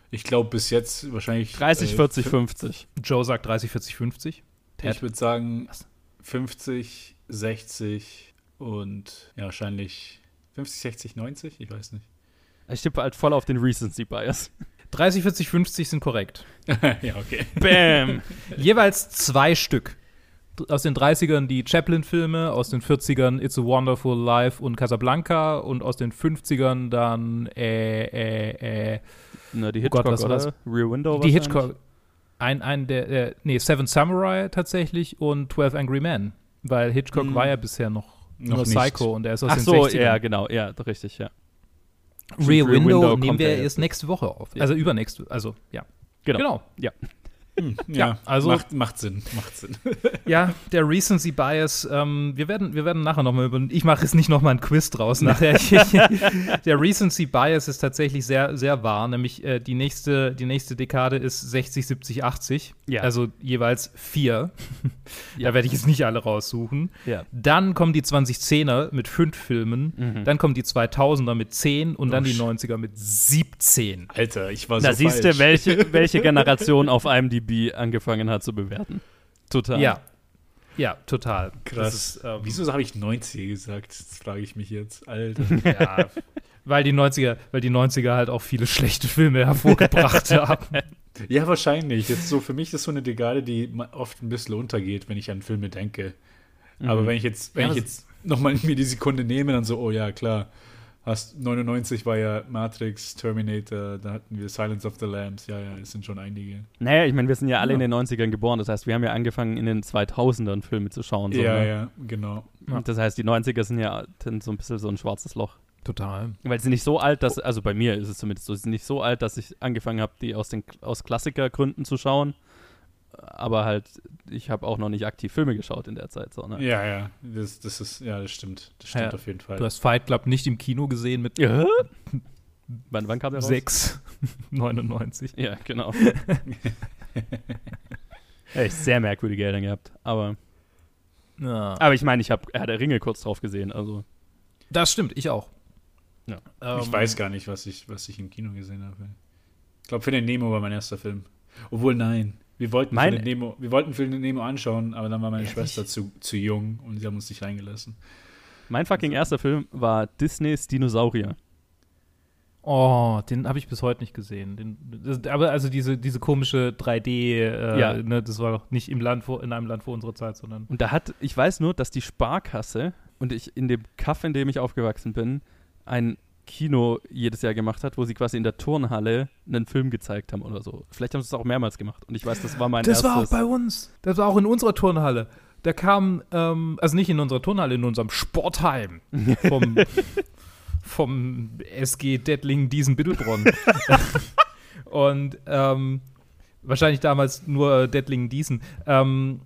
ich glaube bis jetzt wahrscheinlich. 30, äh, 40, fün- 50. Joe sagt 30, 40, 50. Ich würde sagen Was? 50, 60 und ja, wahrscheinlich 50, 60, 90. Ich weiß nicht. Ich tippe halt voll auf den Recency Bias. 30, 40, 50 sind korrekt. ja, okay. Bam! Jeweils zwei Stück. Aus den 30ern die Chaplin-Filme, aus den 40ern It's a Wonderful Life und Casablanca und aus den 50ern dann äh, äh, äh, Na, die Oh Gott, Hitchcock, was war oder? das? Rear Window die? Hitchcock. Ein, ein der, äh, nee, Seven Samurai tatsächlich und 12 Angry Men. Weil Hitchcock Hm. war ja bisher noch, Noch nur. Psycho und er ist aus Ach den so, 60ern. ja, genau. Ja, richtig, ja. Rear Rear Window, Window nehmen wir ja erst nächste Woche auf. Ja. Also übernächste, also ja. Genau. Genau. Hm, Ja, ja, also- macht, macht Sinn, macht Sinn. Ja, der Recency Bias, ähm, wir, werden, wir werden nachher nochmal über. Ich mache jetzt nicht nochmal ein Quiz draus nachher. Ich, der Recency Bias ist tatsächlich sehr, sehr wahr, nämlich äh, die, nächste, die nächste Dekade ist 60, 70, 80. Ja. Also jeweils vier. Ja. Da werde ich jetzt nicht alle raussuchen. Ja. Dann kommen die 2010er mit fünf Filmen. Mhm. Dann kommen die 2000er mit zehn und dann Oh, die shit. 90er mit 17. Alter, ich war Da so siehst falsch. du, welche, welche Generation auf IMDb angefangen hat zu bewerten. Total. Ja. Ja, total. Krass. Das ist, ähm, Wieso habe ich 90 gesagt? Das frage ich mich jetzt. Alter. Ja, weil die 90er, weil die 90er halt auch viele schlechte Filme hervorgebracht haben. ja, wahrscheinlich. Jetzt so, für mich ist das so eine Dekade, die oft ein bisschen untergeht, wenn ich an Filme denke. Aber Mhm. wenn ich jetzt, wenn Ja, ich jetzt nochmal mir die Sekunde nehme, dann so, oh ja, klar. Hast 99 war ja Matrix, Terminator, da hatten wir Silence of the Lambs. Ja, ja, es sind schon einige. Naja, ich meine, wir sind ja alle Ja. in den 90ern geboren. Das heißt, wir haben ja angefangen, in den 2000ern Filme zu schauen. So, ja, ne? ja, genau. Ja. Das heißt, die 90er sind ja dann so ein bisschen so ein schwarzes Loch. Total. Weil sie sind nicht so alt, dass, also bei mir ist es zumindest so, sie sind nicht so alt, dass ich angefangen habe, die aus den aus Klassikergründen zu schauen. Aber halt, ich habe auch noch nicht aktiv Filme geschaut in der Zeit. So, ne? Ja, ja, das, das ist, ja, das stimmt. Das stimmt Ja, auf jeden Fall. Du hast Fight Club nicht im Kino gesehen mit Ja? Wann, wann kam der raus? 6, 99. Ja, genau. Echt sehr merkwürdige Eltern gehabt. Aber, Ja. aber ich meine, ich habe Herr der Ringe kurz drauf gesehen. Also, Das stimmt, ich auch. Ja. Ähm, ich weiß gar nicht, was ich, was ich im Kino gesehen habe. Ich glaube, für den Nemo war mein erster Film. Obwohl, nein. Wir wollten, Mein- für den Nemo, wir wollten für den Nemo anschauen, aber dann war meine Ehrlich? Schwester zu, zu jung und sie haben uns nicht reingelassen. mein fucking erster Film war Disneys Dinosaurier. Oh, den habe ich bis heute nicht gesehen. Den, das, aber also diese, diese komische 3D, äh, Ja. ne, das war doch nicht im Land vor, in einem Land vor unserer Zeit, sondern. Und da hat, ich weiß nur, dass die Sparkasse und ich in dem Kaff, in dem ich aufgewachsen bin, ein Kino jedes Jahr gemacht hat, wo sie quasi in der Turnhalle einen Film gezeigt haben oder so. Vielleicht haben sie es auch mehrmals gemacht. Und ich weiß, das war mein Das war auch erstes. bei uns. Das war auch in unserer Turnhalle. Da kam, ähm, also nicht in unserer Turnhalle, in unserem Sportheim vom, vom SG Dettlingen Diesen Bittelbronn. Und ähm, wahrscheinlich damals nur Dettlingen Diesen. Ähm,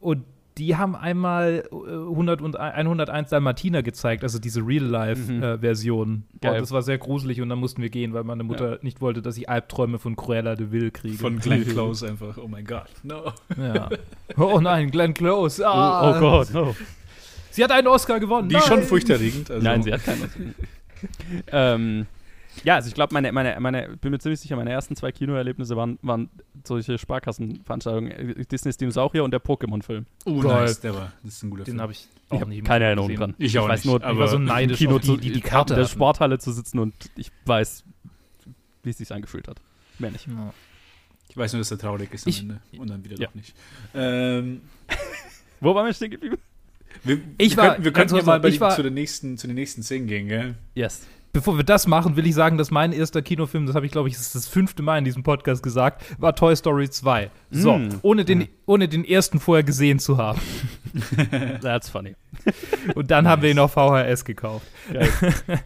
und die haben einmal äh, 100 und 101 Dalmatiner gezeigt, also diese Mhm. Real-Life-Version. Geil. und das war sehr gruselig und dann mussten wir gehen, weil meine Mutter nicht wollte, dass ich Albträume von Cruella de Vil kriege. Von Glenn Close einfach. Oh mein Gott. No. Ja. Oh nein, Glenn Close. Oh, Ah. oh Gott, no. Sie hat einen Oscar gewonnen. Die ist schon Nein. furchterregend. Also, Nein, sie hat keinen. ähm, ja, also ich glaube, meine, meine, meine, bin mir ziemlich sicher, meine ersten zwei Kinoerlebnisse waren, waren solche Sparkassenveranstaltungen. Disneys Dinosaurier und der Pokémon-Film. Oh, Geil. nice, der war. Das ist ein guter Den Film. habe ich Ich auch habe nicht keine Erinnerung gesehen. dran. Ich auch weiß nicht, nur, Ich war aber so neidisch Kino auf die, die die in Karte der hatten. Sporthalle zu sitzen und ich weiß, wie es sich angefühlt hat. Mehr nicht. Ja. Ich weiß nur, dass er traurig ist am Ich- Ende. Und dann wieder Ja. doch nicht. Ähm, Wo waren wir stehen geblieben? wir, Ich wir war- könnten, wir ganz könnten ja mal bei ich die, war- zu, den nächsten, zu den nächsten Szenen gehen, gell? Yes. Bevor wir das machen, will ich sagen, dass mein erster Kinofilm, das habe ich glaube ich, das ist das fünfte Mal in diesem Podcast gesagt, war Toy Story 2. So, Mm. ohne, den, ohne den ersten vorher gesehen zu haben. That's funny. Und dann haben wir ihn auf VHS gekauft. Geil.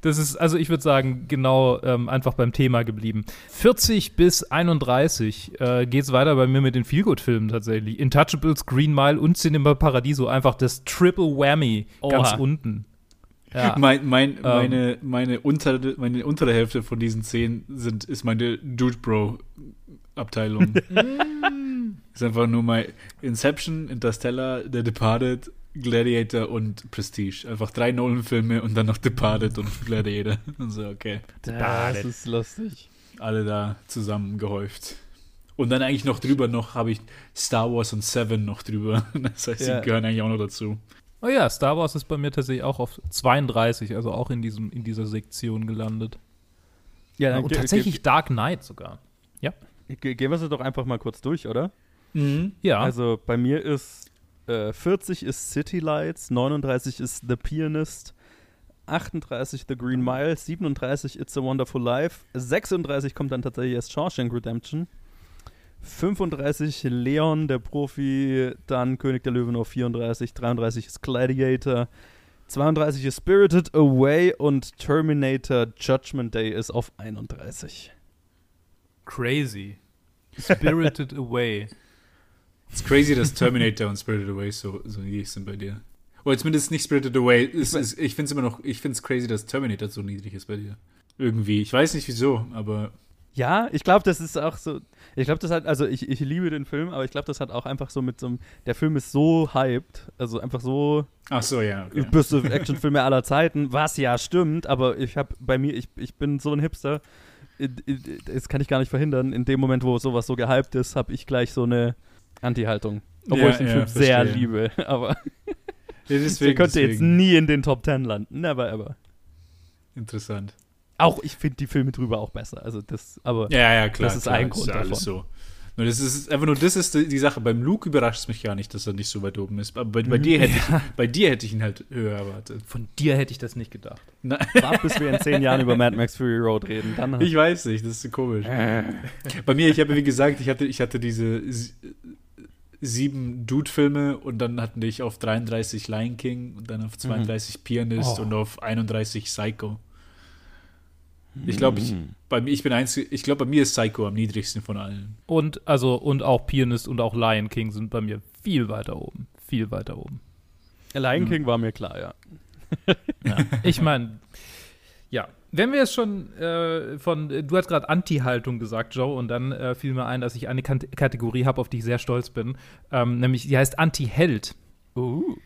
Das ist, also ich würde sagen, genau ähm, einfach beim Thema geblieben. 40 bis 31 äh, geht es weiter bei mir mit den Feelgood-Filmen tatsächlich. Intouchables, Green Mile und Cinema Paradiso. Einfach das Triple Whammy ganz Oha. unten. Ja. Mein, mein, meine, meine, untere, meine untere Hälfte von diesen zehn sind, ist meine Dude Bro Abteilung. ist einfach nur mal Inception, Interstellar, The Departed, Gladiator und Prestige. Einfach drei Nolan-Filme und dann noch Departed und Gladiator. Und so, okay. Das ist lustig. Alle da zusammen gehäuft. Und dann eigentlich noch drüber noch habe ich Star Wars und Seven noch drüber. Das heißt, Ja. die gehören eigentlich auch noch dazu. Oh ja, Star Wars ist bei mir tatsächlich auch auf 32, also auch in, diesem, in dieser Sektion gelandet. Ja, Ja, dann und tatsächlich Dark Knight sogar. ge- gehen wir sie doch einfach mal kurz durch, oder? Ja, Also bei mir ist äh, 40 ist City Lights, 39 ist The Pianist, 38 The Green Mile, 37 It's a Wonderful Life, 36 kommt dann tatsächlich erst Shawshank Redemption, 35 Leon, der Profi, dann König der Löwen auf 34, 33 ist Gladiator, 32 ist Spirited Away und Terminator Judgment Day ist auf 31. crazy. Spirited Away. Es ist crazy, dass Terminator und Spirited Away so, so niedrig sind bei dir. Oder zumindest nicht Spirited Away. Es ist, ich finde es immer noch, ich finde es crazy, dass Terminator so niedrig ist bei dir. Irgendwie. Ich weiß nicht wieso, aber Ja, ich glaube, das ist auch so. Ich glaube, das hat, also ich, ich liebe den Film, aber ich glaube, das hat auch einfach so mit so einem. Der Film ist so hyped, also einfach so ach so, ja. Okay. beste Actionfilme aller Zeiten, was ja stimmt, aber ich habe bei mir, ich, ich bin so ein Hipster, das kann ich gar nicht verhindern. In dem Moment, wo sowas so gehypt ist, habe ich gleich so eine Anti-Haltung. Obwohl Ja, ich den ja, Film sehr verstehe. liebe, aber Ja, der deswegen, könnte jetzt deswegen. nie in den Top Ten landen. Never ever. Interessant. Auch ich finde die Filme drüber auch besser. Also das, aber Ja, ja, klar. Das ist klar, ein Grund ja alles davon. so. Nur das ist einfach nur, das ist die die Sache. Beim Luke überrascht es mich gar nicht, dass er nicht so weit oben ist. Aber bei, bei, Mhm. dir, hätte ich, bei dir hätte ich ihn halt höher erwartet. Von dir hätte ich das nicht gedacht. Na, wart, bis wir in zehn Jahren über Mad Max Fury Road reden. Dann ich weiß nicht, das ist so komisch. Bei mir, ich habe wie gesagt, ich hatte, ich hatte diese sie- sieben Dude-Filme und dann hatten ich auf 33 Lion King und dann auf 32 Pianist Oh. und auf 31 Psycho. Ich glaube, ich, bei mir, ich bin einzig, ich glaube, bei mir ist Psycho am niedrigsten von allen. Und also und auch Pianist und auch Lion King sind bei mir viel weiter oben, viel weiter oben. Lion King war mir klar, ja. Ich meine, ja, wenn wir jetzt schon äh, von, du hast gerade Anti-Haltung gesagt, Joe, und dann äh, fiel mir ein, dass ich eine Kant Kategorie habe, auf die ich sehr stolz bin, ähm, nämlich die heißt Anti-Held. Uh.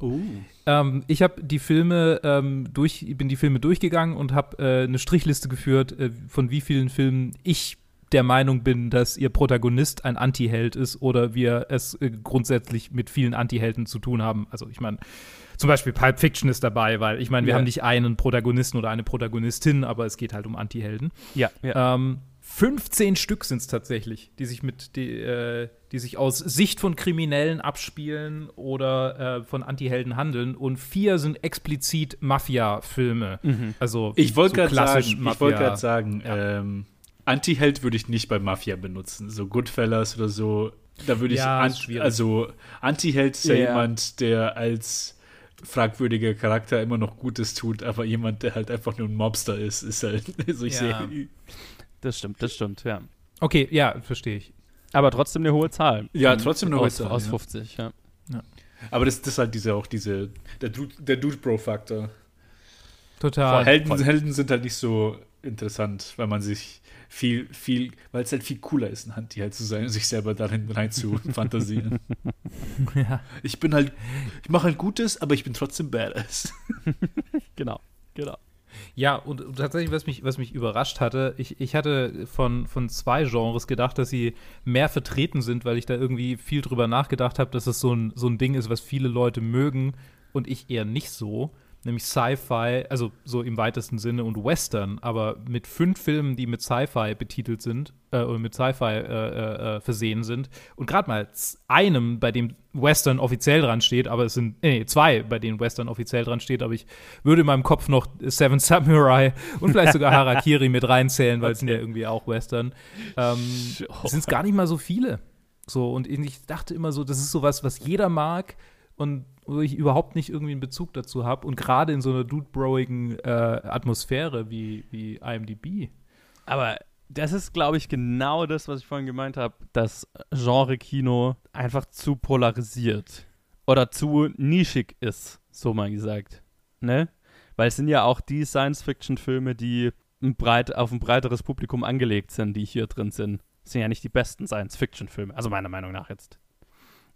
Oh. Ähm, ich habe die Filme ähm, durch, bin die Filme durchgegangen und habe äh, eine Strichliste geführt, äh, von wie vielen Filmen ich der Meinung bin, dass ihr Protagonist ein Anti-Held ist oder wir es äh, grundsätzlich mit vielen Anti-Helden zu tun haben. Also ich meine, zum Beispiel Pulp Fiction ist dabei, weil ich meine, wir Ja. haben nicht einen Protagonisten oder eine Protagonistin, aber es geht halt um Anti-Helden. Ja, ja. Ähm, 15 Stück sind es tatsächlich, die sich mit die, äh, die sich aus Sicht von Kriminellen abspielen oder äh, von Antihelden handeln und vier sind explizit Mafia-Filme. Mhm. Also Ich wollte so gerade sagen, ich Mafia. wollte gerade sagen, Ja. ähm, Anti-Held würde ich nicht bei Mafia benutzen. So Goodfellas oder so, da würde ich, Ja, an, also Anti-Held ist ja Ja. jemand, der als fragwürdiger Charakter immer noch Gutes tut, aber jemand, der halt einfach nur ein Mobster ist, ist halt, also ich Ja. sehe, Das stimmt, das stimmt, ja. Okay, ja, verstehe ich. Aber trotzdem eine hohe Zahl. Ja, trotzdem eine hohe aus, Zahl, Aus ja. 50, ja. aber das, das ist halt diese, auch diese, der Dude, der Dude-Bro-Faktor. Total. Helden, voll. Helden sind halt nicht so interessant, weil man sich viel, viel, weil es halt viel cooler ist, ein Anti-Held zu sein und sich selber darin rein zu fantasieren. ja. Ich bin halt, ich mache halt Gutes, aber ich bin trotzdem badass. Genau, genau. Ja, und tatsächlich, was mich, was mich überrascht hatte, ich, ich hatte von, von zwei Genres gedacht, dass sie mehr vertreten sind, weil ich da irgendwie viel drüber nachgedacht habe, dass es so ein, so ein Ding ist, was viele Leute mögen und ich eher nicht so. Nämlich Sci-Fi, also so im weitesten Sinne und Western, aber mit fünf Filmen, die mit Sci-Fi betitelt sind äh, oder mit Sci-Fi äh, äh, äh versehen sind und gerade mal einem, bei dem Western offiziell dran steht, aber es sind nee, zwei, bei denen Western offiziell dran steht, aber ich würde in meinem Kopf noch Seven Samurai und vielleicht sogar Harakiri mit reinzählen, weil es sind ja irgendwie auch Western. Ähm, sind es gar nicht mal so viele. So, und ich dachte immer so, das ist sowas, was jeder mag und wo ich überhaupt nicht irgendwie einen Bezug dazu habe und gerade in so einer dude-broigen äh, Atmosphäre wie, wie IMDb. Aber das ist, glaube ich, genau das, was ich vorhin gemeint habe, dass Genre-Kino einfach zu polarisiert oder zu nischig ist, so mal gesagt. Ne? Weil es sind ja auch die Science-Fiction-Filme, die breit, auf ein breiteres Publikum angelegt sind, die hier drin sind. Das sind ja nicht die besten Science-Fiction-Filme, also meiner Meinung nach jetzt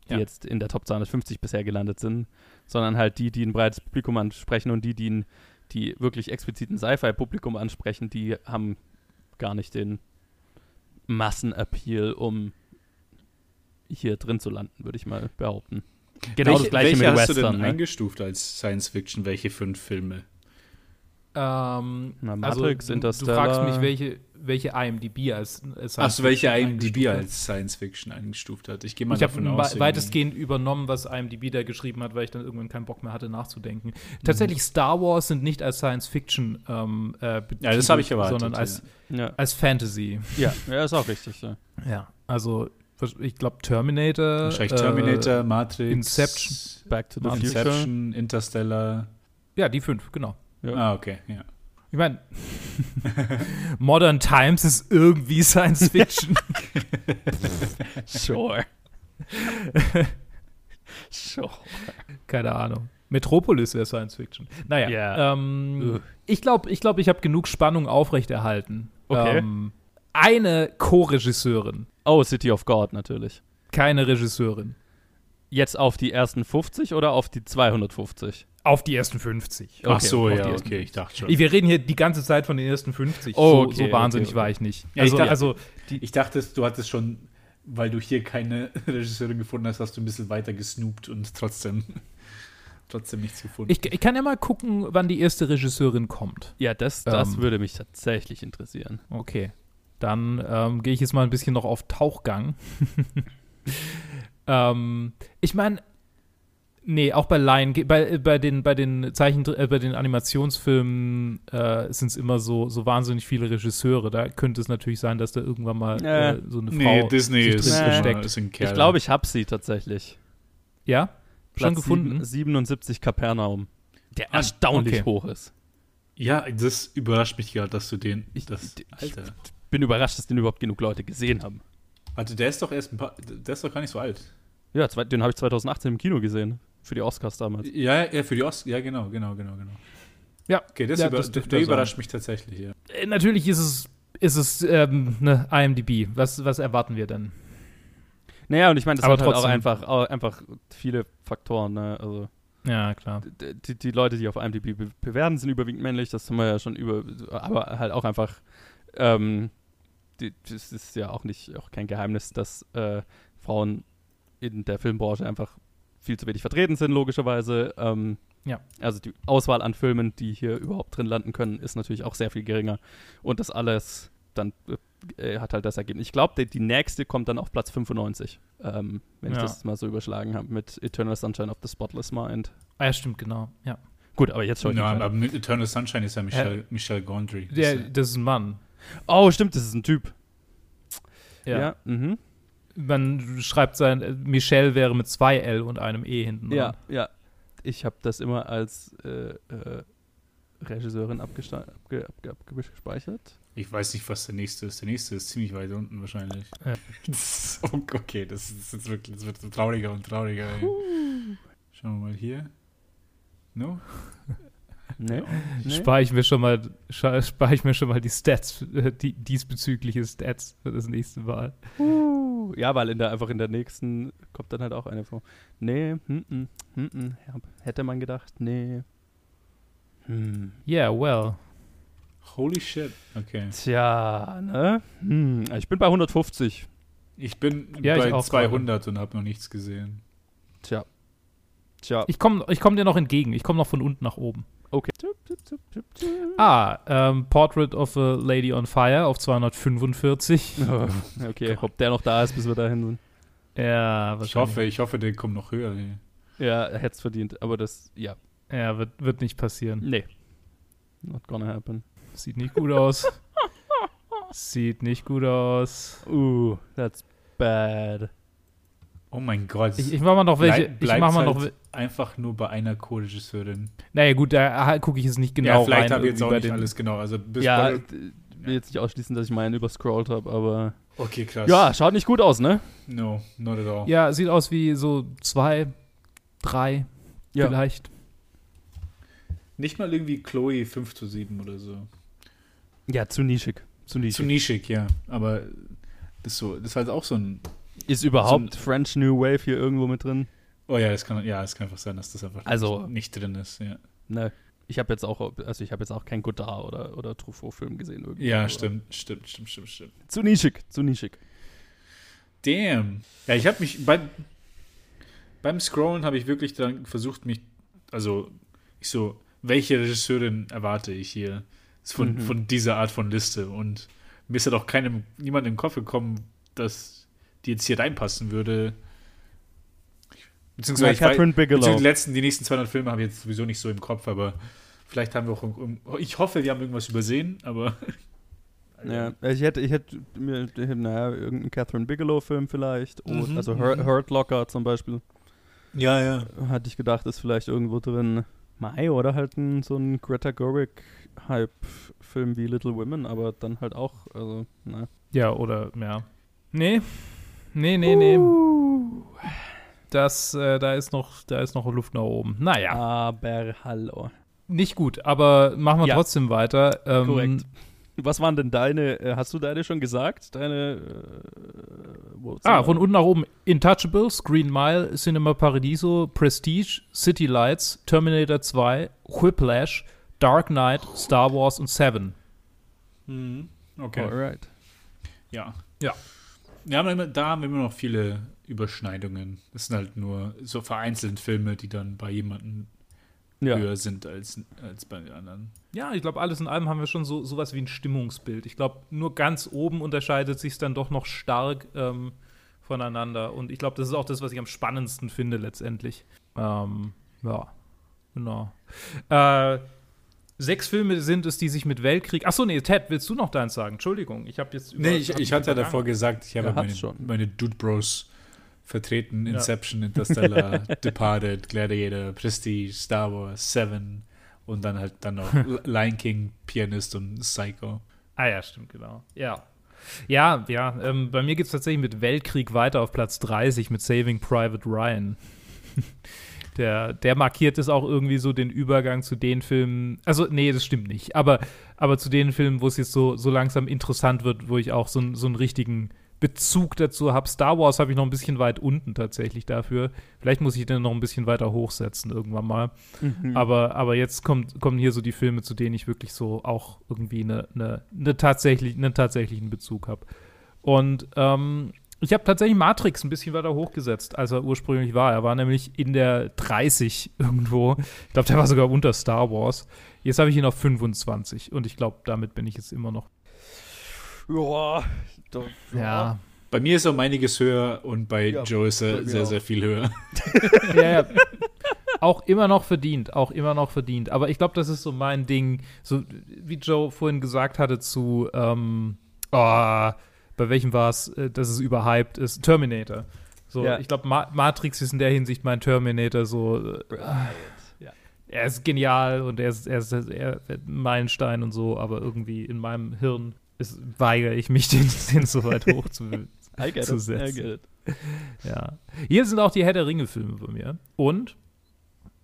die ja. jetzt in der Top 250 bisher gelandet sind, sondern halt die, die ein breites Publikum ansprechen und die, die, ein, die wirklich expliziten Sci-Fi-Publikum ansprechen, die haben gar nicht den Massenappeal, um hier drin zu landen, würde ich mal behaupten. Genau welche, das gleiche welche mit hast Western. Hast du denn ne? eingestuft als Science Fiction? Welche fünf Filme? Ähm, Na, Matrix, also, Interstellar. Du fragst mich, welche, welche IMDb als, als Achso, welche IMDb als Science Fiction eingestuft hat. Ich gehe mal ich davon aus. Ich weitestgehend übernommen, was IMDb da geschrieben hat, weil ich dann irgendwann keinen Bock mehr hatte, nachzudenken. Mhm. Tatsächlich, Star Wars sind nicht als Science Fiction ähm, äh, Ja, das habe ich erwartet. Sondern als, ja. als Fantasy. Ja, ja, ist auch richtig so. Ja, also ich glaube Terminator. Wahrscheinlich Terminator, äh, Matrix, Inception, Back to the Inception, Future. Interstellar. Ja, die fünf, genau. Ja. Ah, okay, ja. Ich meine, Modern Times ist irgendwie Science Fiction. sure. sure. Keine Ahnung. Metropolis wäre Science Fiction. Naja, yeah. ähm, ich glaube, ich, glaub, ich habe genug Spannung aufrechterhalten. Okay. Ähm, eine Co-Regisseurin. Oh, City of God natürlich. Keine Regisseurin. Jetzt auf die ersten 50 oder auf die 250? Auf die ersten 50. Okay, Ach so, ja, okay, ich dachte schon. Wir reden hier die ganze Zeit von den ersten 50. Oh, okay, so, so wahnsinnig okay, okay. war ich nicht. Ja, also, ich, dachte, also ich dachte, du hattest schon, weil du hier keine Regisseurin gefunden hast, hast du ein bisschen weiter gesnoopt und trotzdem, trotzdem nichts gefunden. Ich, ich, kann ja mal gucken, wann die erste Regisseurin kommt. Ja, das, das ähm, würde mich tatsächlich interessieren. Okay. Dann ähm, gehe ich jetzt mal ein bisschen noch auf Tauchgang. ähm, ich meine, Nee, auch bei Lion bei, bei den bei den Zeichen äh, bei den Animationsfilmen äh, sind es immer so so wahnsinnig viele Regisseure. Da könnte es natürlich sein, dass da irgendwann mal äh, so eine nee, Frau Disney sich ist, versteckt. Ist ich glaube, ich habe sie tatsächlich. Ja? Platz Schon gefunden? 77 Kapernaum. Der erstaunlich okay. hoch ist. Ja, das überrascht mich gerade, dass du den. Ich, das, ich, ich bin überrascht, dass den überhaupt genug Leute gesehen haben. Warte, der ist doch erst ein paar. Der ist doch gar nicht so alt. Ja, den habe ich 2018 im Kino gesehen. Für die Oscars damals. Ja, ja, für die Oscars, ja, genau, genau, genau, genau. Ja. Okay, das, ja, über, das der überrascht mich tatsächlich, ja. Äh, natürlich ist es, ist es ähm, eine IMDb. Was, was erwarten wir denn? Naja, und ich meine, das Aber hat halt auch einfach, auch einfach viele Faktoren, ne? Also. Ja, klar. Die, die, Leute, die auf IMDb be bewerten, sind überwiegend männlich, das haben wir ja schon über, aber halt auch einfach, ähm, die, das ist ja auch nicht, auch kein Geheimnis, dass äh, Frauen in der Filmbranche einfach viel zu wenig vertreten sind, logischerweise. Ähm, ja. Also die Auswahl an Filmen, die hier überhaupt drin landen können, ist natürlich auch sehr viel geringer. Und das alles dann äh, hat halt das Ergebnis. Ich glaube, die, die, nächste kommt dann auf Platz 95, ähm, wenn ja. ich das mal so überschlagen habe, mit Eternal Sunshine of the Spotless Mind. Ah ja, stimmt, genau, ja. Gut, aber jetzt schon. Ja, aber mit Eternal Sunshine ist ja Michel, ja. Michel Gondry. Der, das ist ein Mann. Oh, stimmt, das ist ein Typ. Ja. ja mhm man schreibt sein, Michelle wäre mit zwei L und einem E hinten dran. Ja, ja. Ich habe das immer als äh, äh, Regisseurin abgespeichert. Abge abge ich weiß nicht, was der nächste ist. Der nächste ist ziemlich weit unten wahrscheinlich. Ja. okay, das, ist jetzt wirklich, das wird so trauriger und trauriger. Schauen wir mal hier. No? Nee, nee. Spare ich mir schon mal, spare ich mir schon mal die Stats, äh, die diesbezügliche Stats für das nächste Mal. Uh, ja, weil in der, einfach in der nächsten kommt dann halt auch eine vor. Nee, hm, hm, hm, hm, hätte man gedacht, nee. Hm. Yeah, well. Holy shit, okay. Tja, ne? Hm, ich bin bei 150. Ich bin ja, bei ich 200 und habe noch nichts gesehen. Tja. Tja. Ich komme ich komm dir noch entgegen. Ich komme noch von unten nach oben. Okay. Ah, ähm, Portrait of a Lady on Fire auf 245. Oh, okay, ob der noch da ist, bis wir dahin sind. Ja, Ich hoffe, ich hoffe, der kommt noch höher. ey. Ja, er hätte es verdient, aber das, ja, Ja, wird, wird nicht passieren. nee. Not gonna happen. Sieht nicht gut aus. Sieht nicht gut aus. Uh, that's bad. Oh mein Gott. Ich, ich mach mal noch welche. Bleib- ich mach mal bleibt's noch. halt einfach nur bei einer Co-Regisseurin. Naja, gut, da gucke ich jetzt nicht genau ja, vielleicht rein. habe ich jetzt auch bei nicht den- alles genau. Also bis Ja, bei, d- will jetzt nicht ausschließen, dass ich meinen überscrollt habe, aber. okay, krass. Ja, schaut nicht gut aus, ne? No, not at all. Ja, sieht aus wie so zwei, drei Ja. vielleicht. Nicht mal irgendwie Chloe 5 zu 7 oder so. Ja, zu nischig. Zu nischig. Zu nischig, ja. Aber das ist so, das ist halt auch so ein. Ist überhaupt French New Wave hier irgendwo mit drin? Oh ja, es kann, ja, es kann einfach sein, dass das einfach Also- nicht drin ist, ja. Ne. Ich habe jetzt auch, also ich habe jetzt auch keinen Godard oder, oder Truffaut-Film gesehen irgendwie. Ja, stimmt, stimmt, stimmt, stimmt, stimmt. Zu nischig, zu nischig. Damn. Ja, ich habe mich beim, beim Scrollen habe ich wirklich dann versucht, mich, also ich so, welche Regisseurin erwarte ich hier von, Mhm. von dieser Art von Liste? Und mir ist halt auch keinem, niemand in den Kopf gekommen, dass die jetzt hier reinpassen würde. Beziehungsweise Ja, ich wei- Catherine Bigelow. beziehungsweise die letzten, die nächsten 200 Filme habe ich jetzt sowieso nicht so im Kopf, aber vielleicht haben wir auch, ich hoffe, wir haben irgendwas übersehen, aber Ja, ich hätte, ich hätte mir, naja, irgendeinen Catherine Bigelow-Film vielleicht. Oder, Mhm, also Hurt, mhm. Hurt Locker zum Beispiel. ja, ja. Hatte ich gedacht, ist vielleicht irgendwo drin. Mai oder halt ein, so ein Greta Gerwig-Hype-Film wie Little Women, aber dann halt auch, also, na. Ja, oder, ja. Nee. Nee, nee, nee. Das, äh, da ist noch, da ist noch Luft nach oben. Naja, Aber hallo. nicht gut, aber machen wir Ja. trotzdem weiter. Ähm, Korrekt. Was waren denn deine, äh, hast du deine schon gesagt? Deine, äh, Ah, von unten nach oben. Intouchables, Green Mile, Cinema Paradiso, Prestige, City Lights, Terminator 2, Whiplash, Dark Knight, Star Wars und Seven. Mhm. Okay. Alright. Ja. Ja. Haben immer, da haben wir immer noch viele Überschneidungen. Das sind halt nur so vereinzelt Filme, die dann bei jemandem Ja. höher sind als, als bei den anderen. Ja, ich glaube, alles in allem haben wir schon so sowas wie ein Stimmungsbild. Ich glaube, nur ganz oben unterscheidet sich dann doch noch stark ähm, voneinander. Und ich glaube, das ist auch das, was ich am spannendsten finde letztendlich. Ähm, ja, genau. Äh, sechs Filme sind es, die sich mit Weltkrieg. Achso, nee, Ted, willst du noch deins sagen? Entschuldigung, ich habe jetzt über- Nee, ich, hab ich hatte ja davor gesagt, ich habe hat's meine, schon. meine Dude Bros vertreten. Ja. Inception, Interstellar, Departed, Gladiator, Prestige, Star Wars, Seven und dann halt dann noch Lion King, Pianist und Psycho. Ah ja, stimmt, genau. Ja. Ja, ja, ähm, bei mir geht es tatsächlich mit Weltkrieg weiter auf Platz 30 mit Saving Private Ryan. der, der markiert es auch irgendwie so den Übergang zu den Filmen. Also, nee, das stimmt nicht. Aber, aber zu den Filmen, wo es jetzt so, so langsam interessant wird, wo ich auch so, einen- so einen richtigen Bezug dazu habe. Star Wars habe ich noch ein bisschen weit unten tatsächlich dafür. Vielleicht muss ich den noch ein bisschen weiter hochsetzen irgendwann mal. Mhm. Aber, aber jetzt kommt, kommen hier so die Filme, zu denen ich wirklich so auch irgendwie eine, eine, eine tatsächlich, einen tatsächlichen Bezug habe. Und ähm, ich habe tatsächlich Matrix ein bisschen weiter hochgesetzt, als er ursprünglich war. Er war nämlich in der 30 irgendwo. Ich glaube, der war sogar unter Star Wars. Jetzt habe ich ihn auf 25 und ich glaube, damit bin ich jetzt immer noch. ja, doch, Ja. Bei mir ist er um einiges höher und bei Ja, Joe ist er sehr, auch. sehr viel höher. ja, ja. Auch immer noch verdient, auch immer noch verdient. Aber ich glaube, das ist so mein Ding, so wie Joe vorhin gesagt hatte zu, ähm, oh, bei welchem war es, äh, dass es überhyped ist, Terminator. So, Ja. ich glaube, Ma Matrix ist in der Hinsicht mein Terminator so. Äh, Ja. Er ist genial und er ist, er ist, er ist ein Meilenstein und so, aber irgendwie in meinem Hirn ist, weigere ich mich, den, den so weit hoch zu, I get zu setzen. it. ja. Hier sind auch die Herr der Ringe-Filme bei mir. Und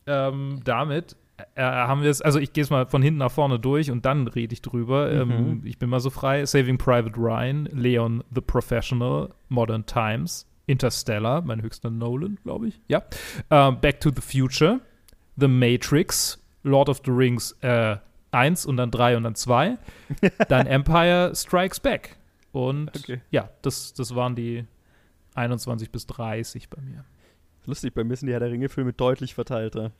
ähm, damit äh, haben wir es, also ich gehe es mal von hinten nach vorne durch und dann rede ich drüber. Mhm. Ähm, ich bin mal so frei. Saving Private Ryan, Leon the Professional, Modern Times, Interstellar, mein höchster Nolan, glaube ich. Ja. Ähm, Back to the Future, The Matrix, Lord of the Rings äh, 1 und dann 3 und dann 2. dann Empire Strikes Back. Und Okay. ja, das, das waren die 21 bis 30 bei mir. Lustig, bei mir sind die Herr der Ringe-Filme deutlich verteilter.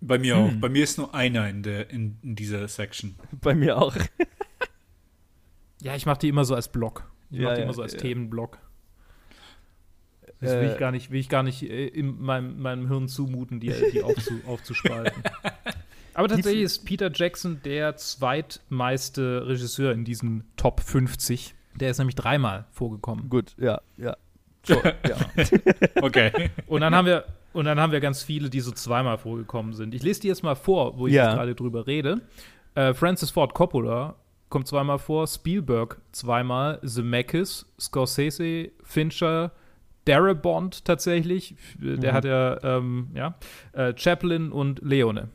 Bei mir hm. auch. Bei mir ist nur einer in, der, in, in dieser Section. Bei mir auch. ja, ich mache die immer so als Block. Ich ja, mache die immer so als ja. Themenblock. Das will ich äh. gar nicht, will ich gar nicht äh, in meinem, meinem Hirn zumuten, die, die aufzu, aufzuspalten. Aber tatsächlich ist Peter Jackson der zweitmeiste Regisseur in diesen Top 50. Der ist nämlich dreimal vorgekommen. Gut, ja, ja. So, ja. okay. Und dann haben wir und dann haben wir ganz viele, die so zweimal vorgekommen sind. Ich lese die jetzt mal vor, wo ich ja. gerade drüber rede. Äh, Francis Ford Coppola kommt zweimal vor, Spielberg zweimal, Zemeckis, Scorsese, Fincher, Darabont tatsächlich, der mhm. hat ja, ähm, ja, äh, Chaplin und Leone.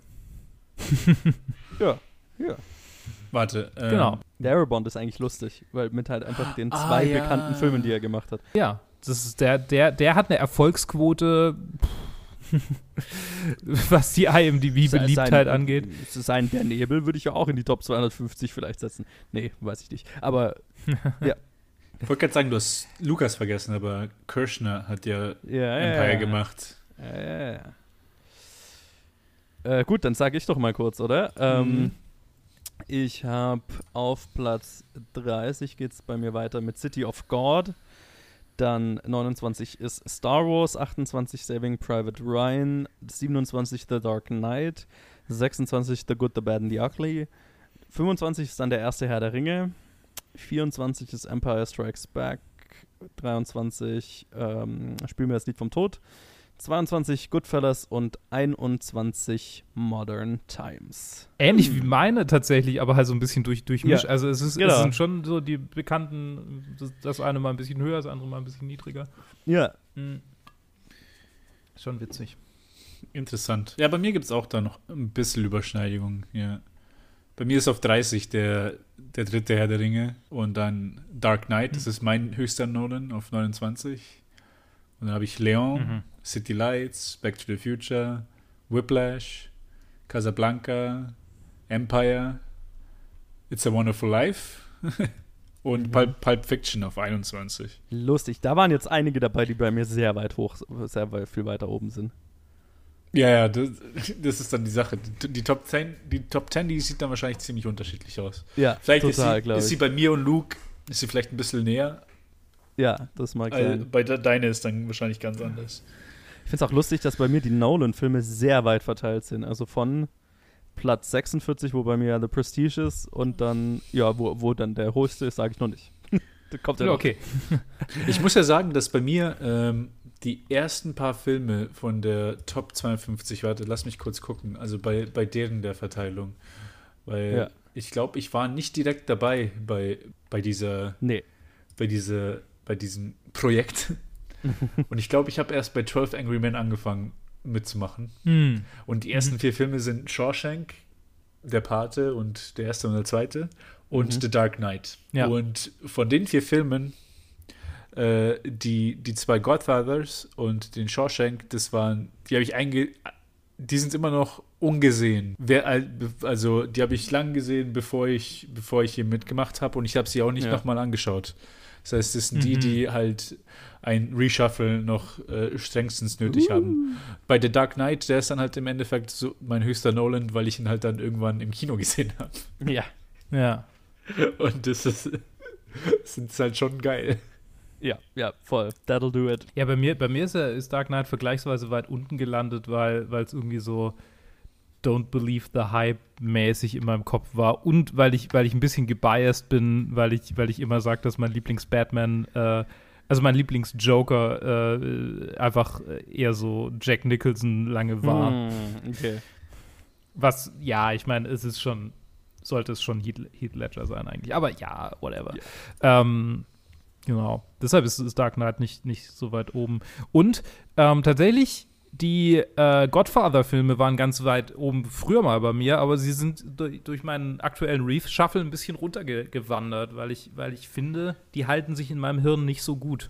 ja, ja. Warte. Ähm, genau. Darabont ist eigentlich lustig, weil mit halt einfach den ah, zwei ah, ja. bekannten Filmen, die er gemacht hat. Ja, das ist der, der, der hat eine Erfolgsquote. was die IMDb-Beliebtheit angeht. Sein Der Nebel würde ich ja auch in die Top 250 vielleicht setzen. Nee, weiß ich nicht. Aber ja. Ich wollte gerade sagen, du hast Lukas vergessen, aber Kirschner hat ja, ja Empire ja, gemacht. Ja, ja, äh, gut, dann sage ich doch mal kurz, oder? Ähm, mhm. ich habe auf Platz 30 geht es bei mir weiter mit City of God. Dann 29 ist Star Wars, 28 Saving Private Ryan, 27 The Dark Knight, 26 The Good, The Bad and The Ugly, 25 ist dann der erste Herr der Ringe, 24 ist Empire Strikes Back, 23 ähm, Spielen wir das Lied vom Tod, 22 Goodfellas und 21 Modern Times. Ähnlich hm. wie meine tatsächlich, aber halt so ein bisschen durch, durchmischt. Ja. Also es, ist, genau. es sind schon so die bekannten, das eine mal ein bisschen höher, das andere mal ein bisschen niedriger. Ja. Hm. Schon witzig. Interessant. Ja, bei mir gibt es auch da noch ein bisschen Überschneidung. Ja. Bei mir ist auf 30 der, der dritte Herr der Ringe und dann Dark Knight, das hm. ist mein höchster Nolan auf 29. Und dann habe ich Leon, mhm. City Lights, Back to the Future, Whiplash, Casablanca, Empire, It's a Wonderful Life und mhm. Pulp, Pulp, Fiction auf 21. Lustig, da waren jetzt einige dabei, die bei mir sehr weit hoch, sehr viel weiter oben sind. Ja, ja, das, das, ist dann die Sache. Die, die, Top 10, die Top 10, die sieht dann wahrscheinlich ziemlich unterschiedlich aus. Ja, vielleicht total, ist, sie, ist sie bei mir und Luke, ist sie vielleicht ein bisschen näher. Ja, das mag sein. Bei deine ist dann wahrscheinlich ganz anders. Ich finde es auch lustig, dass bei mir die Nolan-Filme sehr weit verteilt sind. Also von Platz 46, wo bei mir The Prestige ist, und dann, ja, wo, wo dann der höchste ist, sage ich noch nicht. kommt ja, okay. ich muss ja sagen, dass bei mir ähm, die ersten paar Filme von der Top 52, warte, lass mich kurz gucken, also bei, bei deren der Verteilung. Weil ja. ich glaube, ich war nicht direkt dabei bei, bei dieser, nee. bei dieser, bei diesem Projekt. und ich glaube, ich habe erst bei 12 Angry Men angefangen mitzumachen. Mhm. Und die ersten mhm. vier Filme sind Shawshank, Der Pate und der erste und der zweite und mhm. The Dark Knight. Ja. Und von den vier Filmen, äh, die, die zwei Godfathers und den Shawshank, das waren, die habe ich einge die sind immer noch ungesehen. Wer, also die habe ich lang gesehen, bevor ich, bevor ich hier mitgemacht habe und ich habe sie auch nicht ja. nochmal angeschaut. Das heißt, das sind mhm. die, die halt ein Reshuffle noch äh, strengstens nötig uh. haben. Bei The Dark Knight, der ist dann halt im Endeffekt so mein höchster Nolan, weil ich ihn halt dann irgendwann im Kino gesehen habe. Ja. Ja. Und das ist, das ist halt schon geil. Ja, ja, voll. That'll do it. Ja, bei mir, bei mir ist, er, ist Dark Knight vergleichsweise weit unten gelandet, weil es irgendwie so Don't Believe the Hype mäßig in meinem Kopf war und weil ich, weil ich ein bisschen gebiased bin, weil ich, weil ich immer sage, dass mein Lieblings-Batman, äh, also mein Lieblings-Joker äh, einfach eher so Jack Nicholson lange war. Mm, okay. Was, ja, ich meine, es ist schon, sollte es schon Heath, Heath Ledger sein eigentlich. Aber ja, whatever. Yeah. Ähm, genau. Deshalb ist, ist, Dark Knight nicht, nicht so weit oben. Und ähm, tatsächlich die äh, Godfather-Filme waren ganz weit oben früher mal bei mir, aber sie sind durch, durch meinen aktuellen Reef-Shuffle ein bisschen runtergewandert, weil ich, weil ich finde, die halten sich in meinem Hirn nicht so gut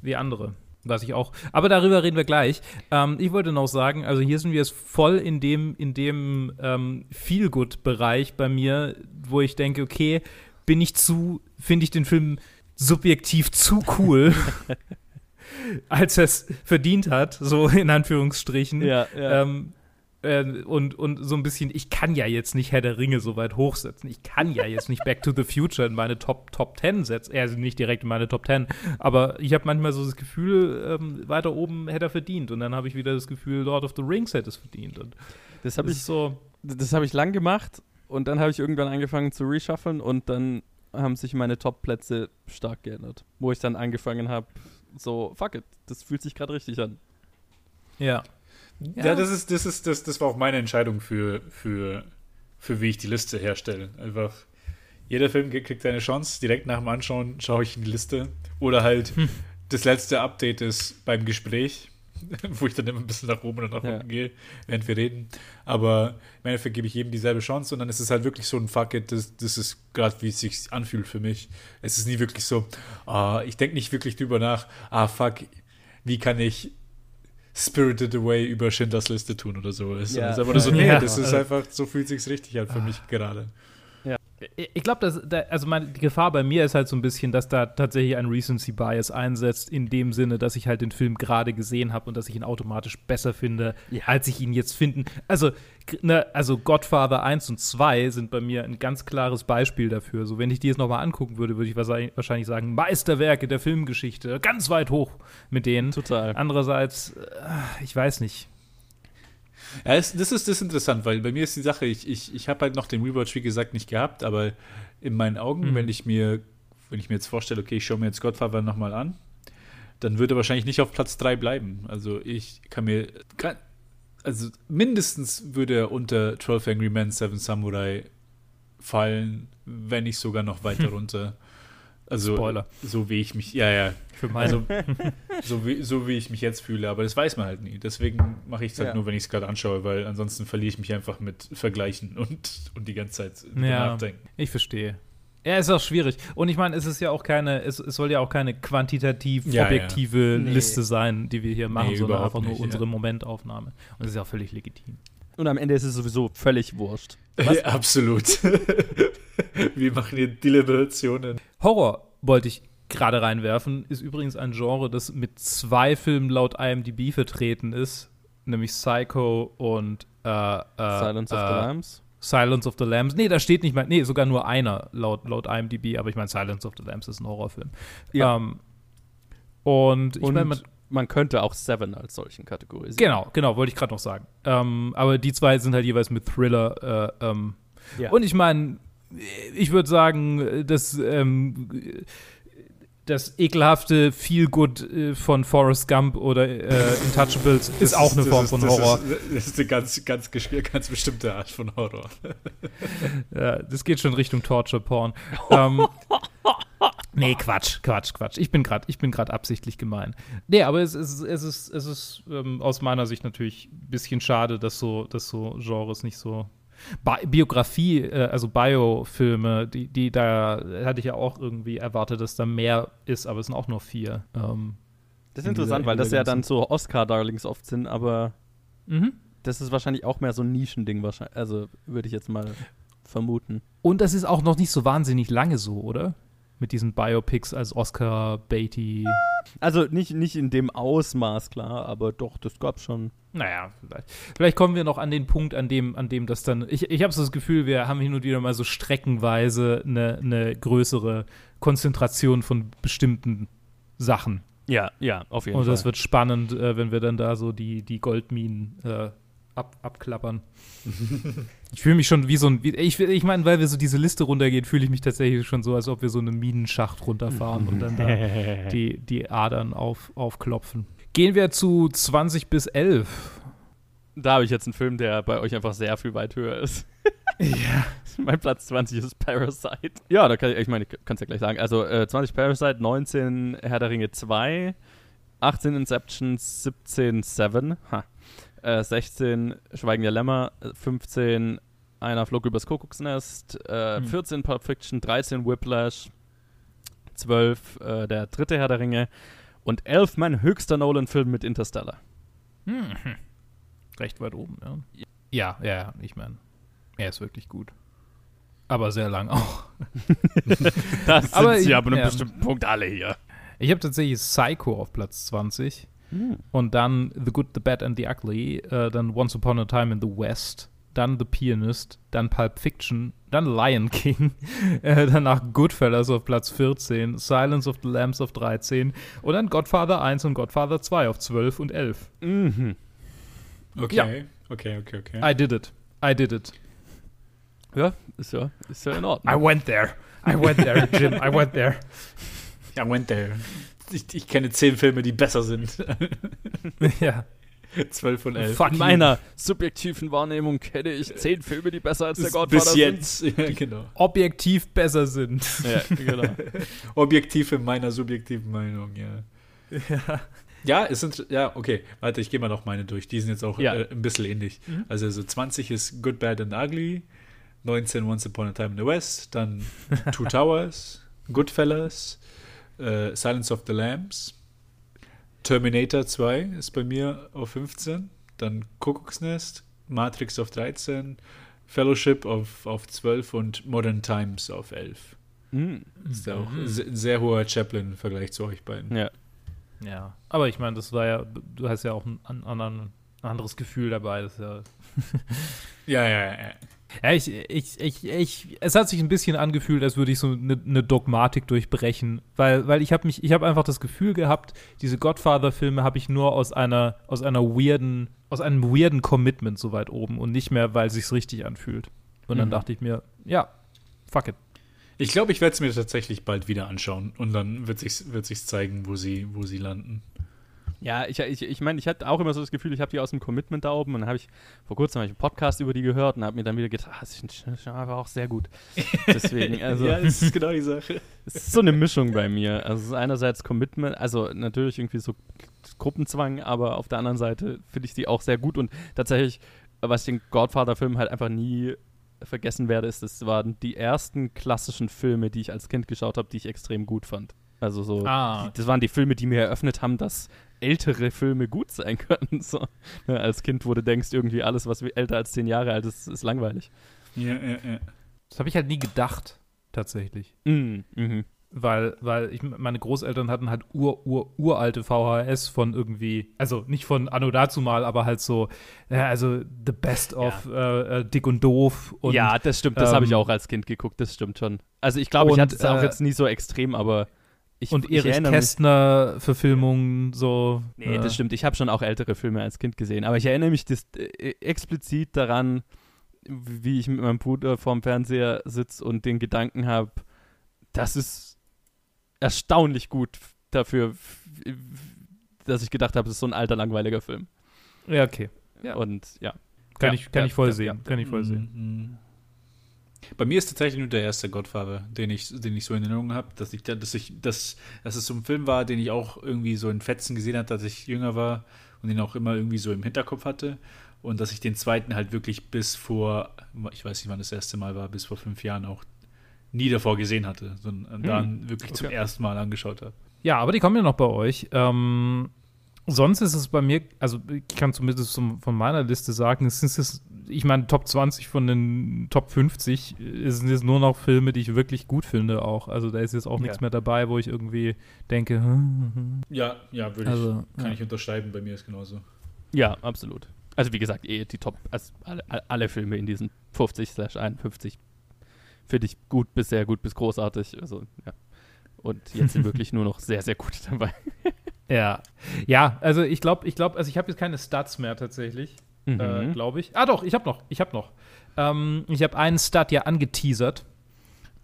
wie andere. Was ich auch. Aber darüber reden wir gleich. Ähm, ich wollte noch sagen, also hier sind wir jetzt voll in dem, in dem ähm, Feel-Good-Bereich bei mir, wo ich denke, okay, bin ich zu, finde ich den Film subjektiv zu cool. als er es verdient hat, so in Anführungsstrichen. Ja, ja. Ähm, Äh, und, und so ein bisschen, ich kann ja jetzt nicht Herr der Ringe so weit hochsetzen. Ich kann ja jetzt nicht Back to the Future in meine Top, Top 10 setzen. Also nicht direkt in meine Top 10. Aber ich habe manchmal so das Gefühl, ähm, weiter oben hätte er verdient. Und dann habe ich wieder das Gefühl, Lord of the Rings hätte es verdient. Und das habe ich so. Das habe ich lang gemacht und dann habe ich irgendwann angefangen zu reshufflen und dann haben sich meine Top-Plätze stark geändert. Wo ich dann angefangen habe, so, fuck it, das fühlt sich gerade richtig an. Ja. ja. Ja, das ist, das ist, das, das war auch meine Entscheidung für, für, für wie ich die Liste herstelle. Einfach, jeder Film kriegt seine Chance, direkt nach dem Anschauen schaue ich in die Liste. Oder halt, hm. das letzte Update ist beim Gespräch wo ich dann immer ein bisschen nach oben und nach unten ja. gehe, während wir reden. Aber im Endeffekt gebe ich jedem dieselbe Chance und dann ist es halt wirklich so ein Fuck it, das, das ist gerade, wie es sich anfühlt für mich. Es ist nie wirklich so, ah, ich denke nicht wirklich drüber nach, ah, fuck, wie kann ich Spirited Away über Schindlers Liste tun oder so. Es ja. ist einfach nur so, nee, ja. das ist einfach, so fühlt sich richtig halt für mich gerade. Ich glaube, dass da, also meine, die Gefahr bei mir ist halt so ein bisschen, dass da tatsächlich ein Recency Bias einsetzt, in dem Sinne, dass ich halt den Film gerade gesehen habe und dass ich ihn automatisch besser finde, ja. als ich ihn jetzt finden. Also, ne, also Godfather 1 und 2 sind bei mir ein ganz klares Beispiel dafür. So, wenn ich die jetzt nochmal angucken würde, würde ich wahrscheinlich sagen, Meisterwerke der Filmgeschichte, ganz weit hoch mit denen. Total. Andererseits, äh, ich weiß nicht. Ja, es, das, ist, das ist interessant, weil bei mir ist die Sache, ich, ich, ich habe halt noch den Rewatch, wie gesagt, nicht gehabt, aber in meinen Augen, mhm. wenn ich mir, wenn ich mir jetzt vorstelle, okay, ich schaue mir jetzt Godfather nochmal an, dann würde er wahrscheinlich nicht auf Platz 3 bleiben. Also ich kann mir, also mindestens würde er unter 12 Angry Men, Seven Samurai fallen, wenn nicht sogar noch weiter runter. Also, Spoiler. so wie ich mich, ja, ja. Für meine. Also, so, wie, so wie ich mich jetzt fühle, aber das weiß man halt nie. Deswegen mache ich es halt ja. nur, wenn ich es gerade anschaue, weil ansonsten verliere ich mich einfach mit Vergleichen und, und die ganze Zeit ja, nachdenken. Ich verstehe. Ja, ist auch schwierig. Und ich meine, es ist ja auch keine, es, es soll ja auch keine quantitativ ja, objektive ja. Nee. Liste sein, die wir hier machen, nee, sondern einfach nur nicht, unsere ja. Momentaufnahme. Und das ist ja auch völlig legitim. Und am Ende ist es sowieso völlig wurscht. Ja, absolut. wir machen hier Deliberationen. Horror wollte ich gerade reinwerfen. Ist übrigens ein Genre, das mit zwei Filmen laut IMDb vertreten ist, nämlich Psycho und äh, äh, Silence of the äh, Lambs. Silence of the Lambs. Nee, da steht nicht mal, nee, sogar nur einer laut, laut IMDb, aber ich meine, Silence of the Lambs ist ein Horrorfilm. Ja. Ähm, und ich meine, man, man, könnte auch Seven als solchen kategorisieren. Genau, genau, wollte ich gerade noch sagen. Ähm, aber die zwei sind halt jeweils mit Thriller. Äh, ähm, ja. Und ich meine, ich würde sagen, dass ähm, das ekelhafte Feel Good äh, von Forrest Gump oder äh, Intouchables ist auch eine Form ist, von Horror. Das ist, das ist, eine ganz, ganz, ganz bestimmte Art von Horror. ja, das geht schon Richtung Torture Porn. ähm, nee, Quatsch, Quatsch, Quatsch. Ich bin gerade, ich bin gerade absichtlich gemein. Nee, aber es, es, es ist, es ist ähm, aus meiner Sicht natürlich ein bisschen schade, dass so, dass so Genres nicht so Bi Biografie, äh, also Biofilme, die, die da hatte ich ja auch irgendwie erwartet, dass da mehr ist, aber es sind auch nur vier. Ähm, das ist interessant, weil das ja dann so Oscar-Darlings oft sind, aber mhm. das ist wahrscheinlich auch mehr so ein Nischending, wahrscheinlich. Also würde ich jetzt mal vermuten. Und das ist auch noch nicht so wahnsinnig lange so, oder? Mit diesen Biopics als Oscar, Beatty. Also nicht, nicht in dem Ausmaß, klar, aber doch, das gab's schon. Naja, vielleicht. Vielleicht kommen wir noch an den Punkt, an dem, an dem das dann. Ich, ich habe so das Gefühl, wir haben hin und wieder mal so streckenweise eine, eine größere Konzentration von bestimmten Sachen. Ja, ja, auf jeden und Fall. Und das wird spannend, äh, wenn wir dann da so die, die Goldminen äh, ab, abklappern. ich fühle mich schon wie so ein. Wie, ich ich meine, weil wir so diese Liste runtergehen, fühle ich mich tatsächlich schon so, als ob wir so einen Minenschacht runterfahren und dann da die, die Adern auf, aufklopfen. Gehen wir zu 20 bis 11. Da habe ich jetzt einen Film, der bei euch einfach sehr viel weit höher ist. ja. Mein Platz 20 ist Parasite. Ja, da kann ich, ich meine, ich kann es ja gleich sagen. Also äh, 20 Parasite, 19 Herr der Ringe 2, 18 Inceptions, 17 Seven, ha. Äh, 16 Schweigen der Lämmer, 15 Einer flog übers Kuckucksnest, äh, hm. 14 Pulp Fiction, 13 Whiplash, 12 äh, Der dritte Herr der Ringe, und elf mein höchster Nolan-Film mit Interstellar. Hm. Recht weit oben, ja. Ja, ja, ich meine, er ist wirklich gut. Aber sehr lang auch. das sind aber sie aber einem ja. bestimmten Punkt alle hier. Ich habe tatsächlich Psycho auf Platz 20. Hm. Und dann The Good, The Bad and The Ugly, äh, dann Once Upon a Time in the West, dann The Pianist, dann Pulp Fiction, dann Lion King, äh, danach Goodfellas auf Platz 14, Silence of the Lambs auf 13 und dann Godfather 1 und Godfather 2 auf 12 und 11. Mhm. Okay, Ja. okay, okay, okay. I did it. I did it. Ja, ist ja, ist ja in I Ordnung. went there. I went there, Jim. I went there. I went there. Ich, ich kenne zehn Filme, die besser sind. ja. 12 von 11. Fuck In you. meiner subjektiven Wahrnehmung kenne ich zehn Filme, die besser als der Bis, Godfather bis jetzt. Ja, genau. Objektiv besser sind. sind. Ja, genau. Objektiv in meiner subjektiven Meinung, ja. ja. Ja, es sind, ja, okay. Warte, ich gehe mal noch meine durch. Die sind jetzt auch Ja. äh, ein bisschen ähnlich. Mhm. Also so 20 ist Good, Bad and Ugly, 19 Once Upon a Time in the West, dann Two Towers, Goodfellas, äh, Silence of the Lambs, Terminator 2 ist bei mir auf 15, dann Kuckucksnest, Matrix auf 13, Fellowship auf, auf 12 und Modern Times auf 11. Mhm. Ist ja auch Mhm. ein sehr hoher Chaplin im Vergleich zu euch beiden. Ja. Ja. Aber ich meine, das war ja, du hast ja auch ein, ein, ein anderes Gefühl dabei. Das ist ja Ja, ja, ja. Ja. Ich, ich, ich, ich, es hat sich ein bisschen angefühlt, als würde ich so eine ne Dogmatik durchbrechen, weil, weil ich habe mich, ich habe einfach das Gefühl gehabt, diese Godfather-Filme habe ich nur aus einer, aus einer weirden, aus einem weirden Commitment so weit oben und nicht mehr, weil sich's richtig anfühlt. Und dann Mhm. dachte ich mir, ja, fuck it. Ich glaube, ich werde es mir tatsächlich bald wieder anschauen und dann wird sich wird sich's zeigen, wo sie wo sie landen. Ja, ich, ich, ich meine, ich hatte auch immer so das Gefühl, ich habe die aus dem Commitment da oben und dann habe ich vor kurzem ich einen Podcast über die gehört und habe mir dann wieder gedacht, ah, das ist einfach auch sehr gut. Deswegen, also ja, das ist genau die Sache. es ist so eine Mischung bei mir. Also einerseits Commitment, also natürlich irgendwie so Gruppenzwang, aber auf der anderen Seite finde ich die auch sehr gut und tatsächlich, was ich den Godfather-Film halt einfach nie vergessen werde, ist, das waren die ersten klassischen Filme, die ich als Kind geschaut habe, die ich extrem gut fand. Also so, Ah. die, das waren die Filme, die mir eröffnet haben, dass ältere Filme gut sein können. So, ne, als Kind, wo du denkst, irgendwie alles, was älter als zehn Jahre alt ist, ist langweilig. Ja, ja, ja. Das habe ich halt nie gedacht, tatsächlich. Mm, mhm. Weil, weil ich, meine Großeltern hatten halt ur, ur, uralte VHS von irgendwie, also nicht von Anno dazu mal, aber halt so, ja, also The Best of äh, äh, Dick und Doof und ja, das stimmt. Das habe ich ähm, auch als Kind geguckt. Das stimmt schon. Also ich glaube, ich hatte es auch äh, jetzt nie so extrem, aber ich, und ich Erich. Kästner-Verfilmungen so. Nee, äh, das stimmt. Ich habe schon auch ältere Filme als Kind gesehen. Aber ich erinnere mich das, äh, explizit daran, wie ich mit meinem Bruder vorm Fernseher sitze und den Gedanken habe, das ist erstaunlich gut dafür, dass ich gedacht habe, das ist so ein alter, langweiliger Film. Ja, okay. Ja. Und ja. Kann, Ja, ich, kann ja, ich voll ja, sehen. ja. Kann ich voll sehen. Bei mir ist tatsächlich nur der erste Godfather, den ich, den ich so in Erinnerung habe, dass ich, dass ich, dass, dass es so ein Film war, den ich auch irgendwie so in Fetzen gesehen habe, als ich jünger war und den auch immer irgendwie so im Hinterkopf hatte. Und dass ich den zweiten halt wirklich bis vor, ich weiß nicht, wann das erste Mal war, bis vor fünf Jahren auch nie davor gesehen hatte, sondern dann wirklich zum okay. ersten Mal angeschaut habe. Ja, aber die kommen ja noch bei euch. Ähm, sonst ist es bei mir, also ich kann zumindest zum, von meiner Liste sagen, es es, ich meine, Top 20 von den Top 50 sind jetzt nur noch Filme, die ich wirklich gut finde auch. Also da ist jetzt auch Ja. nichts mehr dabei, wo ich irgendwie denke, hm, hm, Ja, ja, würde Also, ich, kann ja. ich unterschreiben, bei mir ist genauso. Ja, absolut. Also wie gesagt, eh die Top, also alle, alle Filme in diesen 50 slash 51 finde ich gut bis sehr gut bis großartig. Also ja. Und jetzt sind wirklich nur noch sehr, sehr gute dabei. Ja. Ja, also ich glaube, ich glaube, also ich habe jetzt keine Stats mehr tatsächlich, äh, Mhm. glaube ich. Ah doch, ich habe noch, ich habe noch. Ähm, ich habe einen Stat ja angeteasert.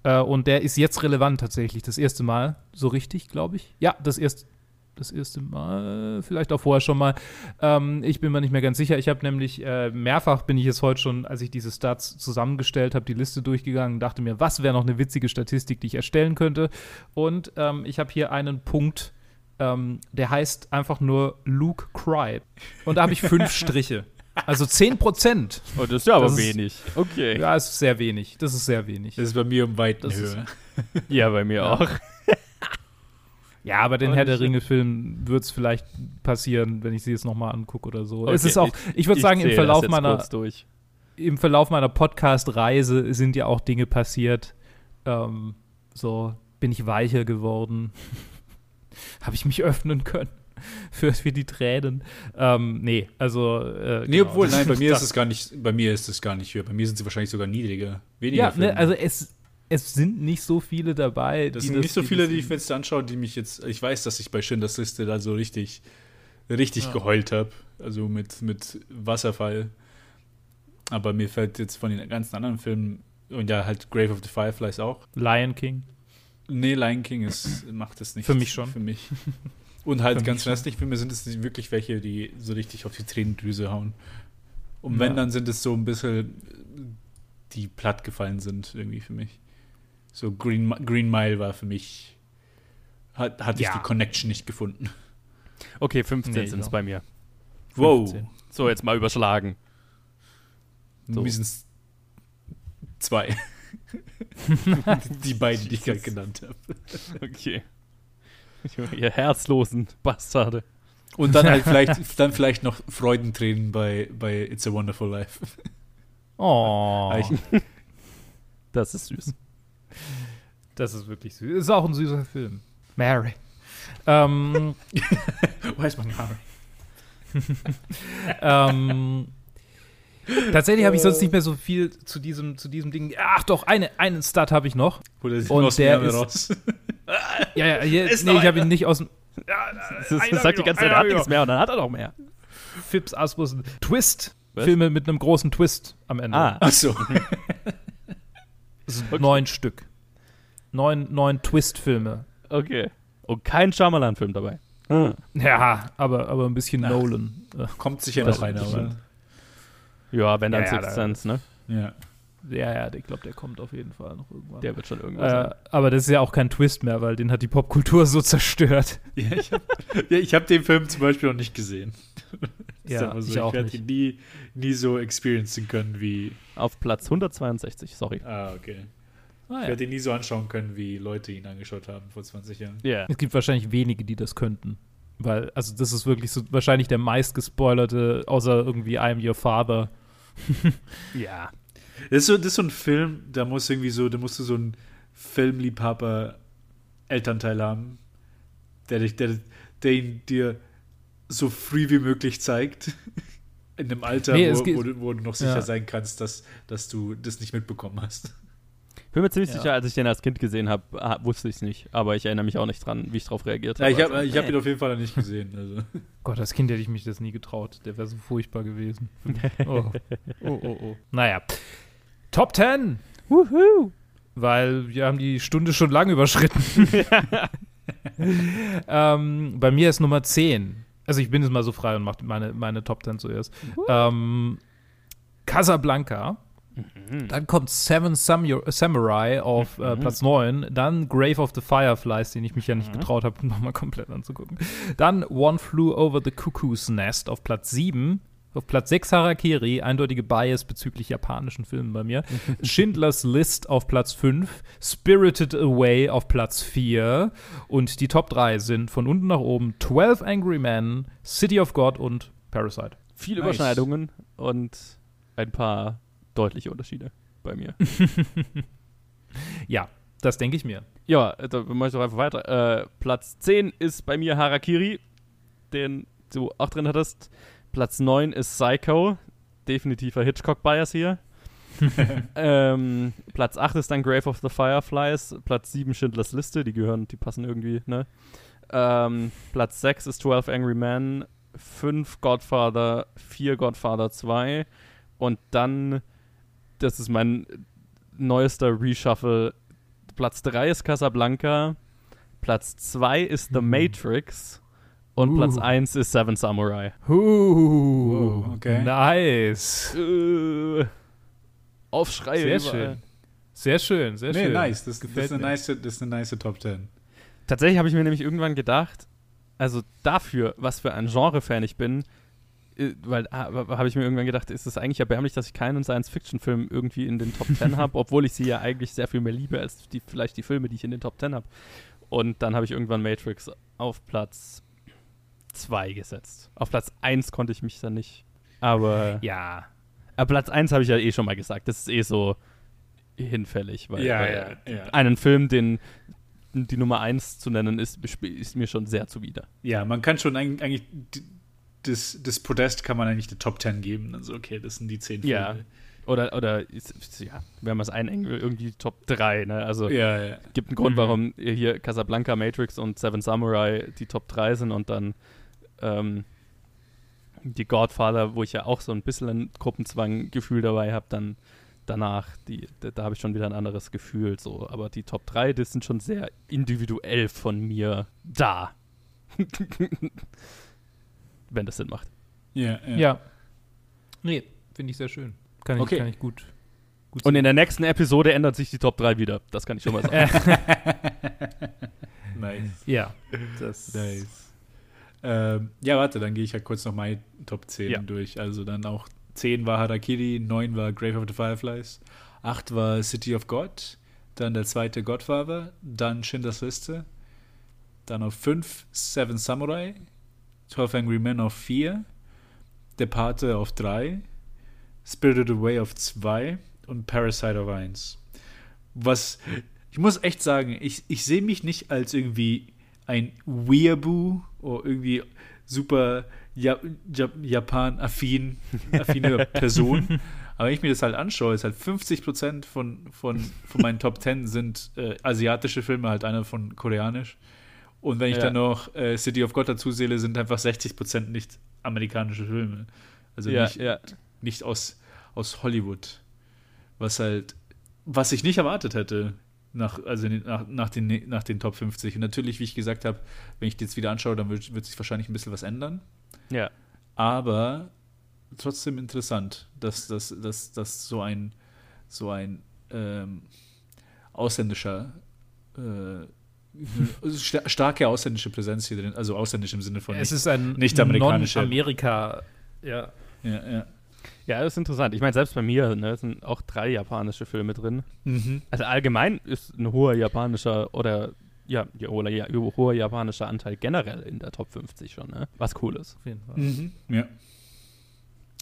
Äh, und der ist jetzt relevant tatsächlich. Das erste Mal, so richtig, glaube ich. Ja, das erste, das erste Mal, vielleicht auch vorher schon mal. Ähm, ich bin mir nicht mehr ganz sicher. Ich habe nämlich äh, mehrfach bin ich jetzt heute schon, als ich diese Stats zusammengestellt habe, die Liste durchgegangen, dachte mir, was wäre noch eine witzige Statistik, die ich erstellen könnte. Und ähm, ich habe hier einen Punkt, ähm, der heißt einfach nur Luke Cried. Und da habe ich fünf Striche. Also 10 Prozent. Oh, das ist ja aber Das ist- wenig. Okay. Ja, Ja, ist sehr wenig. Das ist sehr wenig. Das ist bei mir um Weiten Das ist- höher. bei mir Ja. auch. Ja, aber den Herr der Ringe-Film wird es vielleicht passieren, wenn ich sie jetzt nochmal angucke oder so. es Okay, ist auch, ich, würde sagen, im Verlauf meiner, im Verlauf meiner Podcast-Reise sind ja auch Dinge passiert. Ähm, so bin ich weicher geworden. Habe ich mich öffnen können. für, für die Tränen. Ähm, nee, also. Äh, Nee, genau. obwohl, nein, bei mir Das- ist es gar nicht, bei mir ist es gar nicht höher. Bei mir sind sie wahrscheinlich sogar niedriger. Weniger Ja, ne, also es, es sind nicht so viele dabei. das die sind nicht so viele, das- die ich mir jetzt anschaue, die mich jetzt, ich weiß, dass ich bei Schindlers Liste da so richtig, richtig Ja. geheult habe. Also mit, mit Wasserfall. Aber mir fällt jetzt von den ganzen anderen Filmen, und ja, halt Grave of the Fireflies auch. Lion King. Nee, Lion King ist, macht es nicht. Für mich schon. Für mich. Und halt Für ganzen restlichen Filme sind es wirklich welche, die so richtig auf die Tränendrüse hauen. Und Ja. wenn, dann sind es so ein bisschen, die platt gefallen sind, irgendwie für mich. So Green, Green Mile war für mich, hat, hatte ich Ja. die Connection nicht gefunden. Okay, 15 Nee, sind es bei mir. Wow. 15. So, jetzt mal überschlagen. So. Mir sind es zwei. die beiden, die ich gerade genannt habe. Okay. Ihr herzlosen Bastarde. Und dann halt vielleicht, dann vielleicht noch Freudentränen bei, bei It's a Wonderful Life. Oh, Das ist süß. das ist wirklich süß. Ist auch ein süßer Film. Mary. Ähm, man gar nicht. ähm, tatsächlich habe ich sonst nicht mehr so viel zu diesem, zu diesem Ding. Ach doch, eine, einen Stat habe ich noch. Oder sieht Und der ist- raus. Ja, ja, hier, Ist nee, ich habe ihn nicht aus dem. Das, ist, das sagt die ganze Zeit, er hat nichts mehr und dann hat er noch mehr. Fips Asmussen. Twist. Was? Filme mit einem großen Twist am Ende. Ah, Achso. Das sind neun Stück. Neun, neun Twist-Filme. okay. Und kein Shyamalan-Film dabei. Hm. Ja, aber, aber ein bisschen Ach. Nolan. Äh, Kommt sicher Das noch einer, oder? Ja, wenn dann Ja, ja, Sixth da- Sense, ne? Ja. Ja, ja, ich glaube, der kommt auf jeden Fall noch irgendwann. Der wird schon irgendwas äh, sein. aber das ist ja auch kein Twist mehr, weil den hat die Popkultur so zerstört. Ja, ich habe ja, ich hab den Film zum Beispiel noch nicht gesehen. Ja, so, ich auch werde ihn nie, nie so experiencen können wie. Auf Platz 162, sorry. Ah, okay. Ah, Ich ja. werde ihn nie so anschauen können, wie Leute ihn angeschaut haben vor 20 Jahren. Ja. Es gibt wahrscheinlich wenige, die das könnten. Weil, also das ist wirklich so wahrscheinlich der meist gespoilerte, außer irgendwie I'm Your Father. Ja. Das ist, so, das ist so ein Film, da muss irgendwie so, da musst du so einen Filmliebhaber Elternteil haben, der dich, der, der ihn dir so früh wie möglich zeigt. In einem Alter, Nee, wo, wo, du, wo du noch sicher Ja. sein kannst, dass, dass du das nicht mitbekommen hast. Bin mir ziemlich Ja. sicher, als ich den als Kind gesehen habe, wusste ich es nicht. Aber ich erinnere mich auch nicht dran, wie ich darauf reagiert Ja, habe. ich habe Also, hab ihn auf jeden Fall noch nicht gesehen. Also. Gott, als Kind hätte ich mich das nie getraut. Der wäre so furchtbar gewesen. Oh. oh, oh, oh. Naja. Top 10! Wuhu! Weil wir haben die Stunde schon lang überschritten. ähm, bei mir ist Nummer 10. Also ich bin jetzt mal so frei und mache meine, meine Top 10 zuerst. Ähm, Casablanca. Mhm. Dann kommt Seven Samu Samurai auf äh, Mhm. Platz 9. Dann Grave of the Fireflies, den ich mich ja nicht Mhm. getraut habe, nochmal komplett anzugucken. Dann One Flew Over the Cuckoo's Nest auf Platz 7. Auf Platz 6 Harakiri, eindeutige Bias bezüglich japanischen Filmen bei mir. Schindlers List auf Platz 5. Spirited Away auf Platz 4. Und die Top 3 sind von unten nach oben 12 Angry Men, City of God und Parasite. Viele Nice. Überschneidungen und ein paar deutliche Unterschiede bei mir. Ja, das denke ich mir. ja, da mache ich doch einfach weiter. Äh, Platz 10 ist bei mir Harakiri, den du auch drin hattest. Platz 9 ist Psycho, definitiver Hitchcock-Bias hier. ähm, Platz 8 ist dann Grave of the Fireflies. Platz 7 Schindlers Liste, die gehören, die passen irgendwie, ne? Ähm, Platz 6 ist 12 Angry Men. 5 Godfather, 4 Godfather 2. Und dann, das ist mein neuester Reshuffle. Platz 3 ist Casablanca. Platz 2 ist The Mhm. Matrix. Und Uh. Platz 1 ist Seven Samurai. Uh, okay. Nice. Äh, Aufschrei. Sehr überall. schön. Sehr schön, sehr Nee, schön. nice. Das, das, Gefällt ist eine mir. nice, das ist eine nice Top 10. Tatsächlich habe ich mir nämlich irgendwann gedacht, also dafür, was für ein Genre-Fan ich bin, weil ah, habe ich mir irgendwann gedacht, ist es eigentlich erbärmlich, dass ich keinen Science-Fiction-Film irgendwie in den Top 10 habe, obwohl ich sie ja eigentlich sehr viel mehr liebe als die, vielleicht die Filme, die ich in den Top 10 habe. Und dann habe ich irgendwann Matrix auf Platz 2 gesetzt. Auf Platz 1 konnte ich mich dann nicht. Aber Ja. Aber Platz 1 habe ich ja eh schon mal gesagt. Das ist eh so hinfällig, weil, Ja, weil ja, ja. einen Film, den die Nummer 1 zu nennen, ist, ist mir schon sehr zuwider. Ja, man kann schon eigentlich das, das Podest kann man eigentlich die Top 10 geben. Also, okay, das sind die 10 Filme. Ja. Oder, oder ja, wenn man es einengen will, irgendwie Top 3. Ne? Also ja, ja. gibt einen Grund, mhm. warum hier Casablanca, Matrix und Seven Samurai die Top 3 sind und dann ähm, die Godfather, wo ich ja auch so ein bisschen ein Gruppenzwang-Gefühl dabei habe, dann danach, die, da, da habe ich schon wieder ein anderes Gefühl. So. Aber die Top 3, das sind schon sehr individuell von mir da. Wenn das Sinn macht. Ja, ja. ja. Nee, finde ich sehr schön. Kann ich, okay. kann ich gut, gut Und in der nächsten Episode ändert sich die Top 3 wieder. Das kann ich schon mal sagen. nice. Ja. Das nice. Ähm, ja, warte, dann gehe ich ja kurz noch meine Top 10 ja. durch. Also dann auch 10 war Harakiri, 9 war Grave of the Fireflies, 8 war City of God, dann der zweite Godfather, dann Schindlers Liste, dann auf 5 Seven Samurai, 12 Angry Men auf 4, Der Pate auf 3, Spirited Away auf 2 und Parasite auf 1. Was, ich muss echt sagen, ich, ich sehe mich nicht als irgendwie ein Weeaboo oder irgendwie super ja, ja, Japan-affin, affine Person. Aber wenn ich mir das halt anschaue, ist halt 50% von, von, von meinen Top 10 sind äh, asiatische Filme, halt einer von koreanisch. Und wenn ich ja. dann noch äh, City of God dazu zähle, sind einfach 60% nicht amerikanische Filme. Also ja, nicht, ja. nicht aus, aus Hollywood. Was halt, was ich nicht erwartet hätte nach, also nach, nach, den, nach den Top 50. Und natürlich, wie ich gesagt habe, wenn ich die jetzt wieder anschaue, dann wird, wird sich wahrscheinlich ein bisschen was ändern. Ja. Aber trotzdem interessant, dass, dass, dass, dass so ein, so ein ähm, ausländischer, äh, starke ausländische Präsenz hier drin, also ausländisch im Sinne von es nicht, ist ein nicht amerikanischer. Amerika, ja. Ja, ja. Ja, das ist interessant. Ich meine, selbst bei mir ne, sind auch drei japanische Filme drin. Mhm. Also allgemein ist ein hoher japanischer oder ja, oder ja, hoher japanischer Anteil generell in der Top 50 schon, ne? Was cool ist. Auf jeden Fall. Mhm. Ja.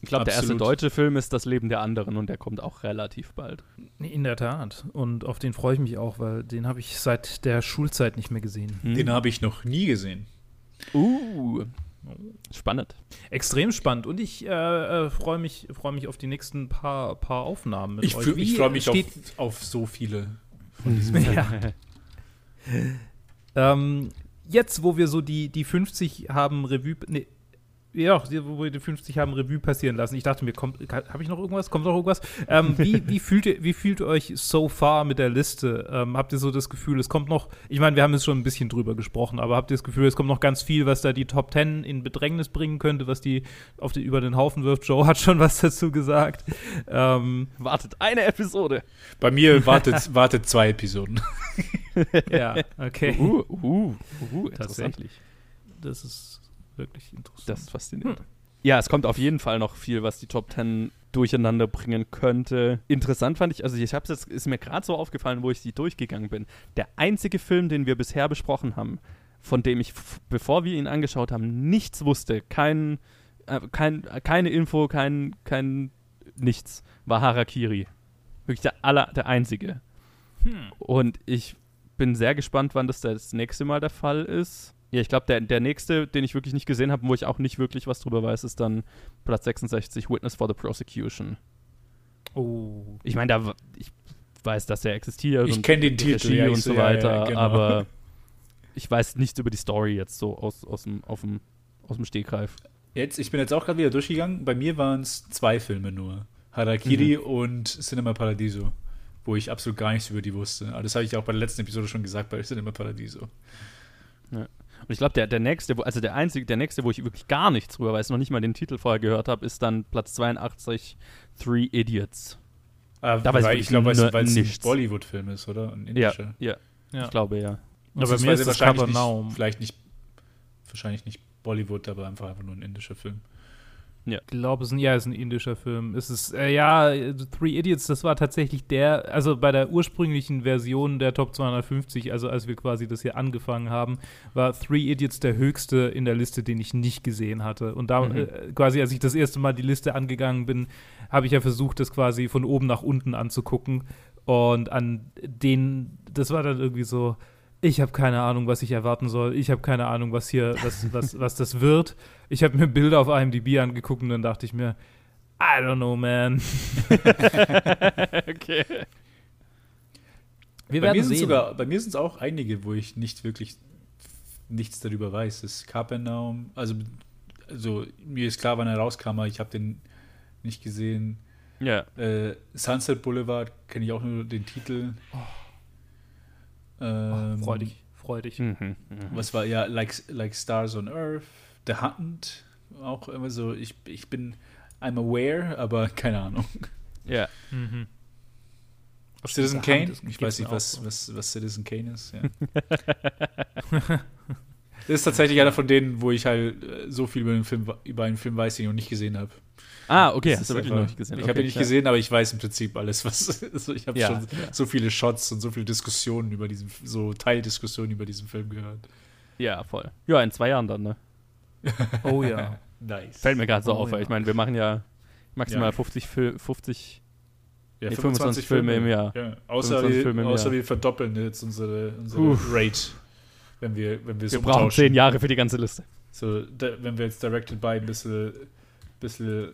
Ich glaube, der erste deutsche Film ist Das Leben der anderen und der kommt auch relativ bald. In der Tat. Und auf den freue ich mich auch, weil den habe ich seit der Schulzeit nicht mehr gesehen. Den habe ich noch nie gesehen. Uh. Spannend. Extrem spannend. Und ich äh, äh, freue mich, freu mich auf die nächsten paar, paar Aufnahmen mit ich euch. ich freue mich auf, auf, so viele von diesen ja. ähm, Jetzt, wo wir so die, die 50 haben Revue, nee, ja, wo wir die 50 haben Revue passieren lassen. Ich dachte mir, habe ich noch irgendwas? Kommt noch irgendwas? Ähm, wie, wie, fühlt ihr, wie fühlt ihr euch so far mit der Liste? Ähm, habt ihr so das Gefühl, es kommt noch, ich meine, wir haben jetzt schon ein bisschen drüber gesprochen, aber habt ihr das Gefühl, es kommt noch ganz viel, was da die Top 10 in Bedrängnis bringen könnte, was die auf die, über den Haufen wirft? Joe hat schon was dazu gesagt. Ähm, wartet eine Episode. Bei mir wartet, wartet zwei Episoden. ja, okay. Uh, uh, uh, tatsächlich. Das ist wirklich interessant. Das ist faszinierend. Hm. Ja, es kommt auf jeden Fall noch viel, was die Top 10 durcheinander bringen könnte. Interessant fand ich, also ich habe es ist mir gerade so aufgefallen, wo ich die durchgegangen bin. Der einzige Film, den wir bisher besprochen haben, von dem ich, bevor wir ihn angeschaut haben, nichts wusste, kein, äh, kein, keine Info, kein, kein nichts, war Harakiri. Wirklich der aller, der einzige. Hm. Und ich bin sehr gespannt, wann das das nächste Mal der Fall ist. Ja, ich glaube, der, der nächste, den ich wirklich nicht gesehen habe, wo ich auch nicht wirklich was drüber weiß, ist dann Platz 66, Witness for the Prosecution. Oh. Ich meine, da ich weiß, dass der existiert. Ich kenne den Titel ja, und so weiter, ja, ja, genau. aber ich weiß nichts über die Story jetzt so aus, aus, dem, auf dem, aus dem Stegreif. Jetzt, ich bin jetzt auch gerade wieder durchgegangen. Bei mir waren es zwei Filme nur. Harakiri mhm. und Cinema Paradiso, wo ich absolut gar nichts über die wusste. Aber das habe ich auch bei der letzten Episode schon gesagt bei Cinema Paradiso. Ja. Und ich glaube, der, der nächste, also der einzige, der nächste, wo ich wirklich gar nichts drüber weiß, noch nicht mal den Titel vorher gehört habe, ist dann Platz 82, Three Idiots. Ah, da weiß ich, ich glaube, weil es ein Bollywood-Film ist, oder? Ein ja, ja, ja, ich glaube ja. Aber bei mir ist es wahrscheinlich nicht, vielleicht nicht, wahrscheinlich nicht Bollywood, aber einfach, einfach nur ein indischer Film. Ja. Ich glaube, es ist ein, ja, es ist ein indischer Film. Es ist, äh, ja, Three Idiots, das war tatsächlich der, also bei der ursprünglichen Version der Top 250, also als wir quasi das hier angefangen haben, war Three Idiots der höchste in der Liste, den ich nicht gesehen hatte. Und da mhm. äh, quasi, als ich das erste Mal die Liste angegangen bin, habe ich ja versucht, das quasi von oben nach unten anzugucken. Und an den, das war dann irgendwie so, ich habe keine Ahnung, was ich erwarten soll. Ich habe keine Ahnung, was hier, was, was, was das wird. Ich habe mir Bilder auf IMDb angeguckt und dann dachte ich mir, I don't know, man. okay. Wir bei, werden mir sind sehen. sogar, bei mir sind es auch einige, wo ich nicht wirklich nichts darüber weiß. Das ist Carpennaum, also, also mir ist klar, wann er rauskam, aber ich habe den nicht gesehen. Ja. Äh, Sunset Boulevard kenne ich auch nur den Titel. Oh, freu dich, freu dich. Mhm. Mhm. Was war ja like, like Stars on Earth, The Hunt, auch immer so. Ich, ich bin I'm aware, aber keine Ahnung. Ja. Mhm. Citizen Kane? ist- Ich weiß nicht, was, so. was, was Citizen Kane ist. Ja. das ist tatsächlich einer von denen, wo ich halt äh, so viel über den Film, über einen Film weiß, den ich noch nicht gesehen habe. Ah, okay, Das hast du wirklich einfach- noch nicht gesehen. Ich okay, habe ihn nicht ja. gesehen, aber ich weiß im Prinzip alles, was. Also ich habe Ja, schon ja. so viele Shots und so viele Diskussionen über diesen, so Teildiskussionen über diesen Film gehört. Ja, voll. Ja, in zwei Jahren dann, ne? Oh ja. Nice. Fällt mir gerade so Oh, auf, weil ja. ich meine, wir machen ja maximal Ja. 50, Fil 50 Ja, Nee, 25 Filme im Jahr. Ja, außer 25 wir, Filme im außer Jahr. wir verdoppeln jetzt unsere, unsere Uff. Rate, wenn wir, wenn wir es Wir brauchen umtauschen. zehn Jahre für die ganze Liste. So, da, wenn wir jetzt Directed by ein bisschen, bisschen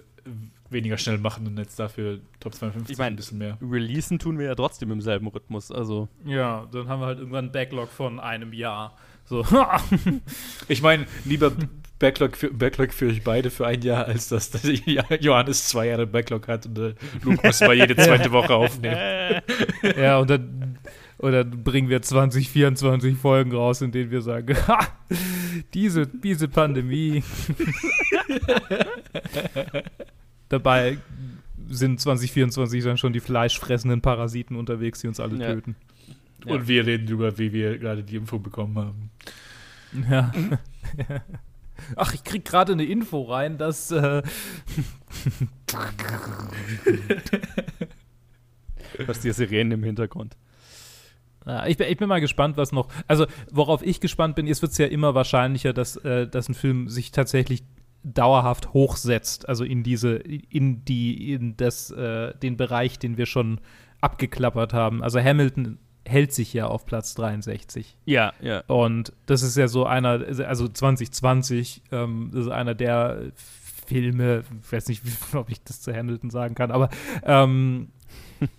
weniger schnell machen und jetzt dafür Top 52 Ich mein- ein bisschen mehr. Releasen tun wir ja trotzdem im selben Rhythmus. Also, ja, dann haben wir halt irgendwann einen Backlog von einem Jahr. So. Ich meine, lieber Backlog für, Backlog für euch beide für ein Jahr, als dass dass Johannes zwei Jahre Backlog hat und äh, Luke muss mal jede zweite Woche aufnehmen. ja, und dann, und dann bringen wir 20, 24 Folgen raus, in denen wir sagen, ha, diese, diese Pandemie. Dabei sind 2024 dann schon die fleischfressenden Parasiten unterwegs, die uns alle Ja. töten. Ja. Und wir reden darüber, wie wir gerade die Info bekommen haben. Ja. Ach, ich krieg gerade eine Info rein, dass äh, was die Sirenen im Hintergrund. Ja, ich, bin, ich bin mal gespannt, was noch. Also, worauf ich gespannt bin, jetzt wird es ja immer wahrscheinlicher, dass, äh, dass ein Film sich tatsächlich dauerhaft hochsetzt, also in diese, in die, in das, äh, den Bereich, den wir schon abgeklappert haben. Also Hamilton hält sich ja auf Platz 63. Ja, ja. Und das ist ja so einer, also 2020, ähm, das ist einer der Filme, ich weiß nicht, ob ich das zu Hamilton sagen kann, aber ähm,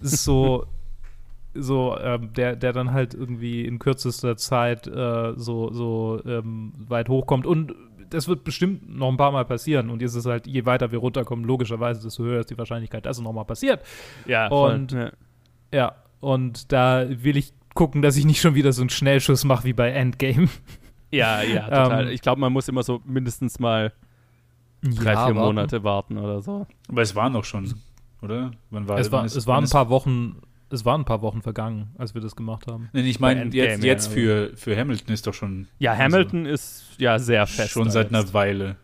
es ist so, so ähm, der, der dann halt irgendwie in kürzester Zeit äh, so, so ähm, weit hochkommt. Und das wird bestimmt noch ein paar Mal passieren. Und jetzt ist es halt, je weiter wir runterkommen, logischerweise, desto höher ist die Wahrscheinlichkeit, dass es nochmal passiert. Ja, Und- voll. ja. Ja, und da will ich gucken, dass ich nicht schon wieder so einen Schnellschuss mache wie bei Endgame. ja, ja, total. Ähm, ich glaube, man muss immer so mindestens mal drei, vier Monate warten oder so. Aber es waren noch schon, oder? Wann war, Es, war, wann ist- es waren ein paar Wochen, es waren ein paar Wochen vergangen, als wir das gemacht haben. Nee, ich meine, jetzt, ja, jetzt für, für Hamilton ist doch schon Ja, Also, Hamilton ist ja sehr fest. schon seit einer. Weile.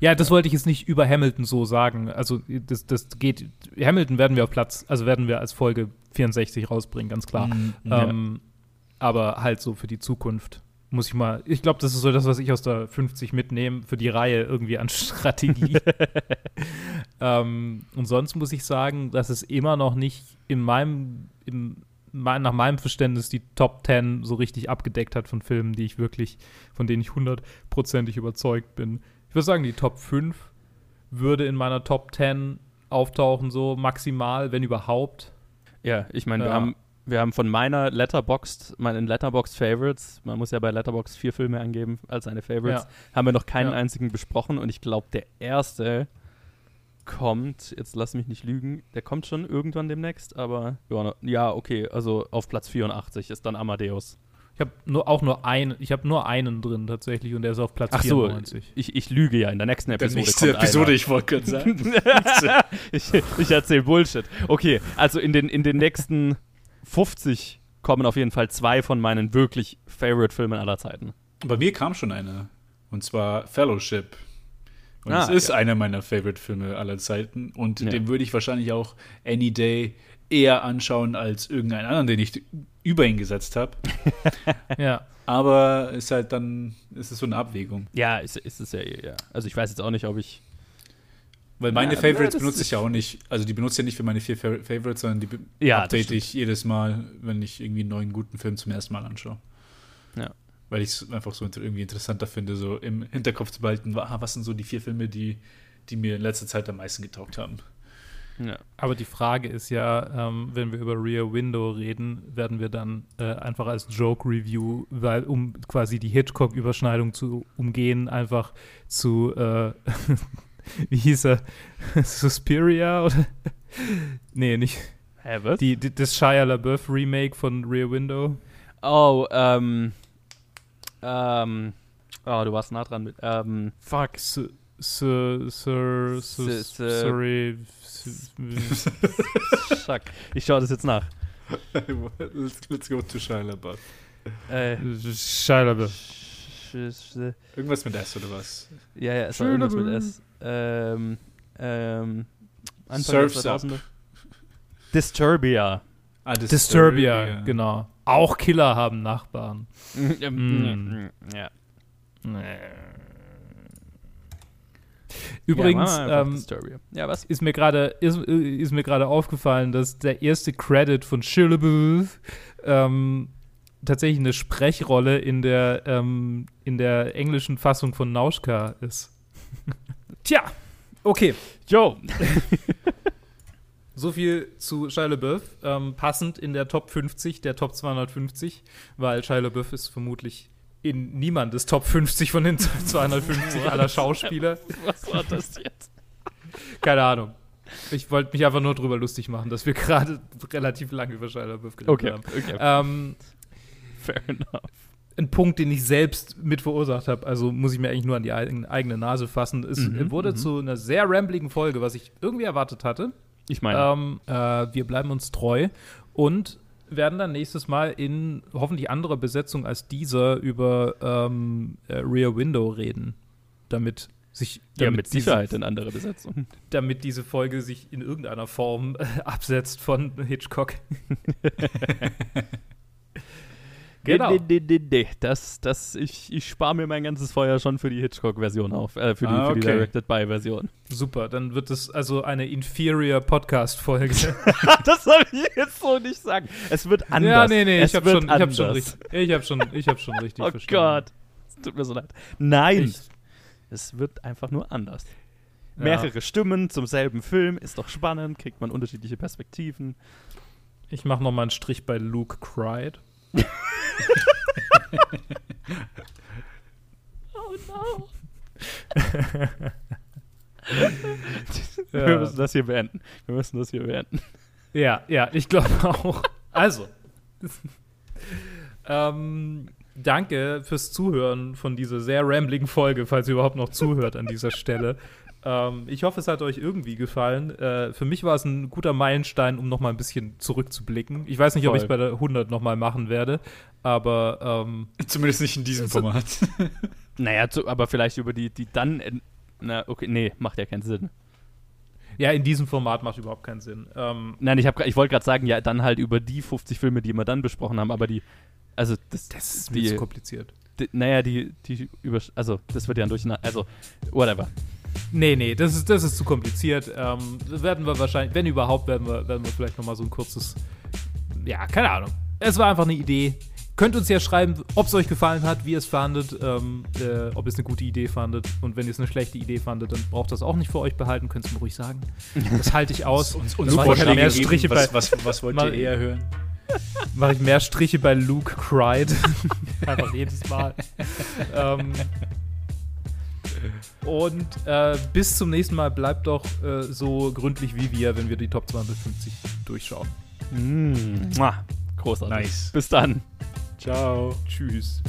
Ja, das wollte ich jetzt nicht über Hamilton so sagen. Also das, das geht. Hamilton werden wir auf Platz, also werden wir als Folge 64 rausbringen, ganz klar. Ja. Ähm, aber halt so für die Zukunft muss ich mal. Ich glaube, das ist so das, was ich aus der 50 mitnehme für die Reihe irgendwie an Strategie. ähm, und sonst muss ich sagen, dass es immer noch nicht in meinem, mein, nach meinem Verständnis die Top 10 so richtig abgedeckt hat von Filmen, die ich wirklich, von denen ich hundertprozentig überzeugt bin. Ich würde sagen, die Top 5 würde in meiner Top 10 auftauchen, so maximal, wenn überhaupt. Ja, ich meine, wir, Ja. haben, wir haben von meiner Letterboxd, meinen Letterboxd Favorites, man muss ja bei Letterboxd vier Filme angeben als seine Favorites, Ja. haben wir noch keinen Ja. einzigen besprochen und ich glaube, der erste kommt, jetzt lass mich nicht lügen, der kommt schon irgendwann demnächst, aber ja, ja, okay, also auf Platz 84 ist dann Amadeus. Ich habe nur, auch nur einen, ich habe nur einen drin tatsächlich und der ist auf Platz Ach so, 94. ich, ich lüge ja, in der nächsten Der Episode nächste kommt Episode, einer. ich wollte gerade sagen. ich ich erzähle Bullshit. Okay, also in den, in den nächsten 50 kommen auf jeden Fall zwei von meinen wirklich Favorite-Filmen aller Zeiten. Bei mir kam schon einer. Und zwar Fellowship. Und Ah, es ist ja. einer meiner Favorite-Filme aller Zeiten. Und Ja. den würde ich wahrscheinlich auch Any Day eher anschauen als irgendeinen anderen, den ich über ihn gesetzt habe. Ja. Aber ist halt dann, ist es so eine Abwägung. Ja, ist, ist es ja, ja. Also ich weiß jetzt auch nicht, ob ich. Weil meine Ja, Favorites das benutze ist- ich ja auch nicht. Also die benutze ich ja nicht für meine vier Fa- Favorites, sondern die Ja, update ich jedes Mal, wenn ich irgendwie einen neuen guten Film zum ersten Mal anschaue. Ja. Weil ich es einfach so irgendwie interessanter finde, so im Hinterkopf zu behalten, wa- was sind so die vier Filme, die, die mir in letzter Zeit am meisten getaugt haben. Ja. Aber die Frage ist ja, ähm, wenn wir über Rear Window reden, werden wir dann äh, einfach als Joke-Review, weil um quasi die Hitchcock-Überschneidung zu umgehen, einfach zu, äh, wie hieß er, Suspiria oder? nee, nicht. Hä, was? Die, die, das Shia LaBeouf Remake von Rear Window. Oh, ähm. Ähm. Oh, du warst nah dran mit. Ähm. Fuck. Sir, Sir, Sir, Sir- Sir- sorry. Fuck. Ich schaue das jetzt nach. let's, let's go to Shia LaBeouf. Äh. Shia LaBeouf. Sch- Irgendwas mit S oder was? Ja, ja, es war irgendwas mit. S. Ähm. Ähm. Anfang Surf's Up. 2000er. Disturbia. Ah, Disturbia, genau. Auch Killer haben Nachbarn. Mm. Ja. Übrigens ja, mal einfach ähm, Disturbia. Ja, was? ist mir gerade ist, ist mir gerade aufgefallen, dass der erste Credit von Shillabooth ähm, tatsächlich eine Sprechrolle in der ähm, in der englischen Fassung von Nauschka ist. Tja, okay. Yo! So viel zu Shia LaBeouf. Ähm, passend in der Top 50, der Top 250, weil Shia LaBeouf ist vermutlich in niemandes Top 50 von den 250 aller Schauspieler. Was war das jetzt? Keine Ahnung. Ich wollte mich einfach nur drüber lustig machen, dass wir gerade relativ lange über Shia LaBeouf geredet Okay, haben. okay. Ähm, Fair enough. ein Punkt, den ich selbst mit verursacht habe, also muss ich mir eigentlich nur an die eigen- eigene Nase fassen. Es Mhm, wurde mhm. zu einer sehr rambligen Folge, was ich irgendwie erwartet hatte. Ich meine, Ähm, äh, wir bleiben uns treu und werden dann nächstes Mal in hoffentlich anderer Besetzung als dieser über ähm, äh, Rear Window reden, damit sich ja, damit mit diese- Sicherheit in andere Besetzung. damit diese Folge sich in irgendeiner Form äh, absetzt von Hitchcock. Genau. Nee, nee, nee, nee. Das, das, ich, ich spare mir mein ganzes Feuer schon für die Hitchcock-Version auf. Äh, für die, Ah, für die okay. Directed-By-Version. Super, dann wird es also eine inferior Podcast-Folge. das soll ich jetzt so nicht sagen. Es wird anders. ja, nee, nee, es ich habe schon, hab schon richtig, ich hab schon, ich hab schon richtig Oh verstanden. Gott. Es tut mir so leid. Nein. Ich, Es wird einfach nur anders. Ja. Mehrere Stimmen zum selben Film ist doch spannend, kriegt man unterschiedliche Perspektiven. ich mache noch mal einen Strich bei Luke Cried. Oh no. Wir müssen das hier beenden. Wir müssen das hier beenden. Ja, ja, ich glaube auch. Also, ähm, danke fürs Zuhören von dieser sehr rambligen Folge, falls ihr überhaupt noch zuhört an dieser Stelle. Ähm, ich hoffe, es hat euch irgendwie gefallen. Äh, für mich war es ein guter Meilenstein, um noch mal ein bisschen zurückzublicken. Ich weiß nicht, ob Voll. ich es bei der 100 noch mal machen werde, aber ähm, Zumindest nicht in diesem Also- Format. Naja, zu, aber vielleicht über die, die dann. en- Na, okay, nee, macht ja keinen Sinn. ja, in diesem Format macht überhaupt keinen Sinn. Ähm, Nein, ich, hab ich wollte gerade sagen, ja, dann halt über die 50 Filme, die wir dann besprochen haben, aber die. Also, das, das ist mir die, zu kompliziert. die, naja, die, die über, also, das wird ja ein Durcheinander, also, whatever. Nee, nee, das ist, das ist zu kompliziert. Ähm, werden wir wahrscheinlich, wenn überhaupt, werden wir, werden wir vielleicht noch mal so ein kurzes, ja, keine Ahnung. Es war einfach eine Idee. Könnt uns ja schreiben, ob es euch gefallen hat, wie ihr es fandet, ähm, äh, ob ihr es eine gute Idee fandet. Und wenn ihr es eine schlechte Idee fandet, dann braucht das auch nicht für euch behalten. Könnt ihr mir ruhig sagen. Das halte ich aus. uns uns Vorschläge mehr geben, Striche was, bei, was, was wollt Mal- ihr eher hören? mache ich mehr Striche bei Luke Cried. Einfach jedes Mal. ähm, und äh, bis zum nächsten Mal bleibt doch äh, so gründlich wie wir, wenn wir die Top 250 durchschauen. Mm. Mua. Großartig. Nice. Bis dann. Ciao. Tschüss.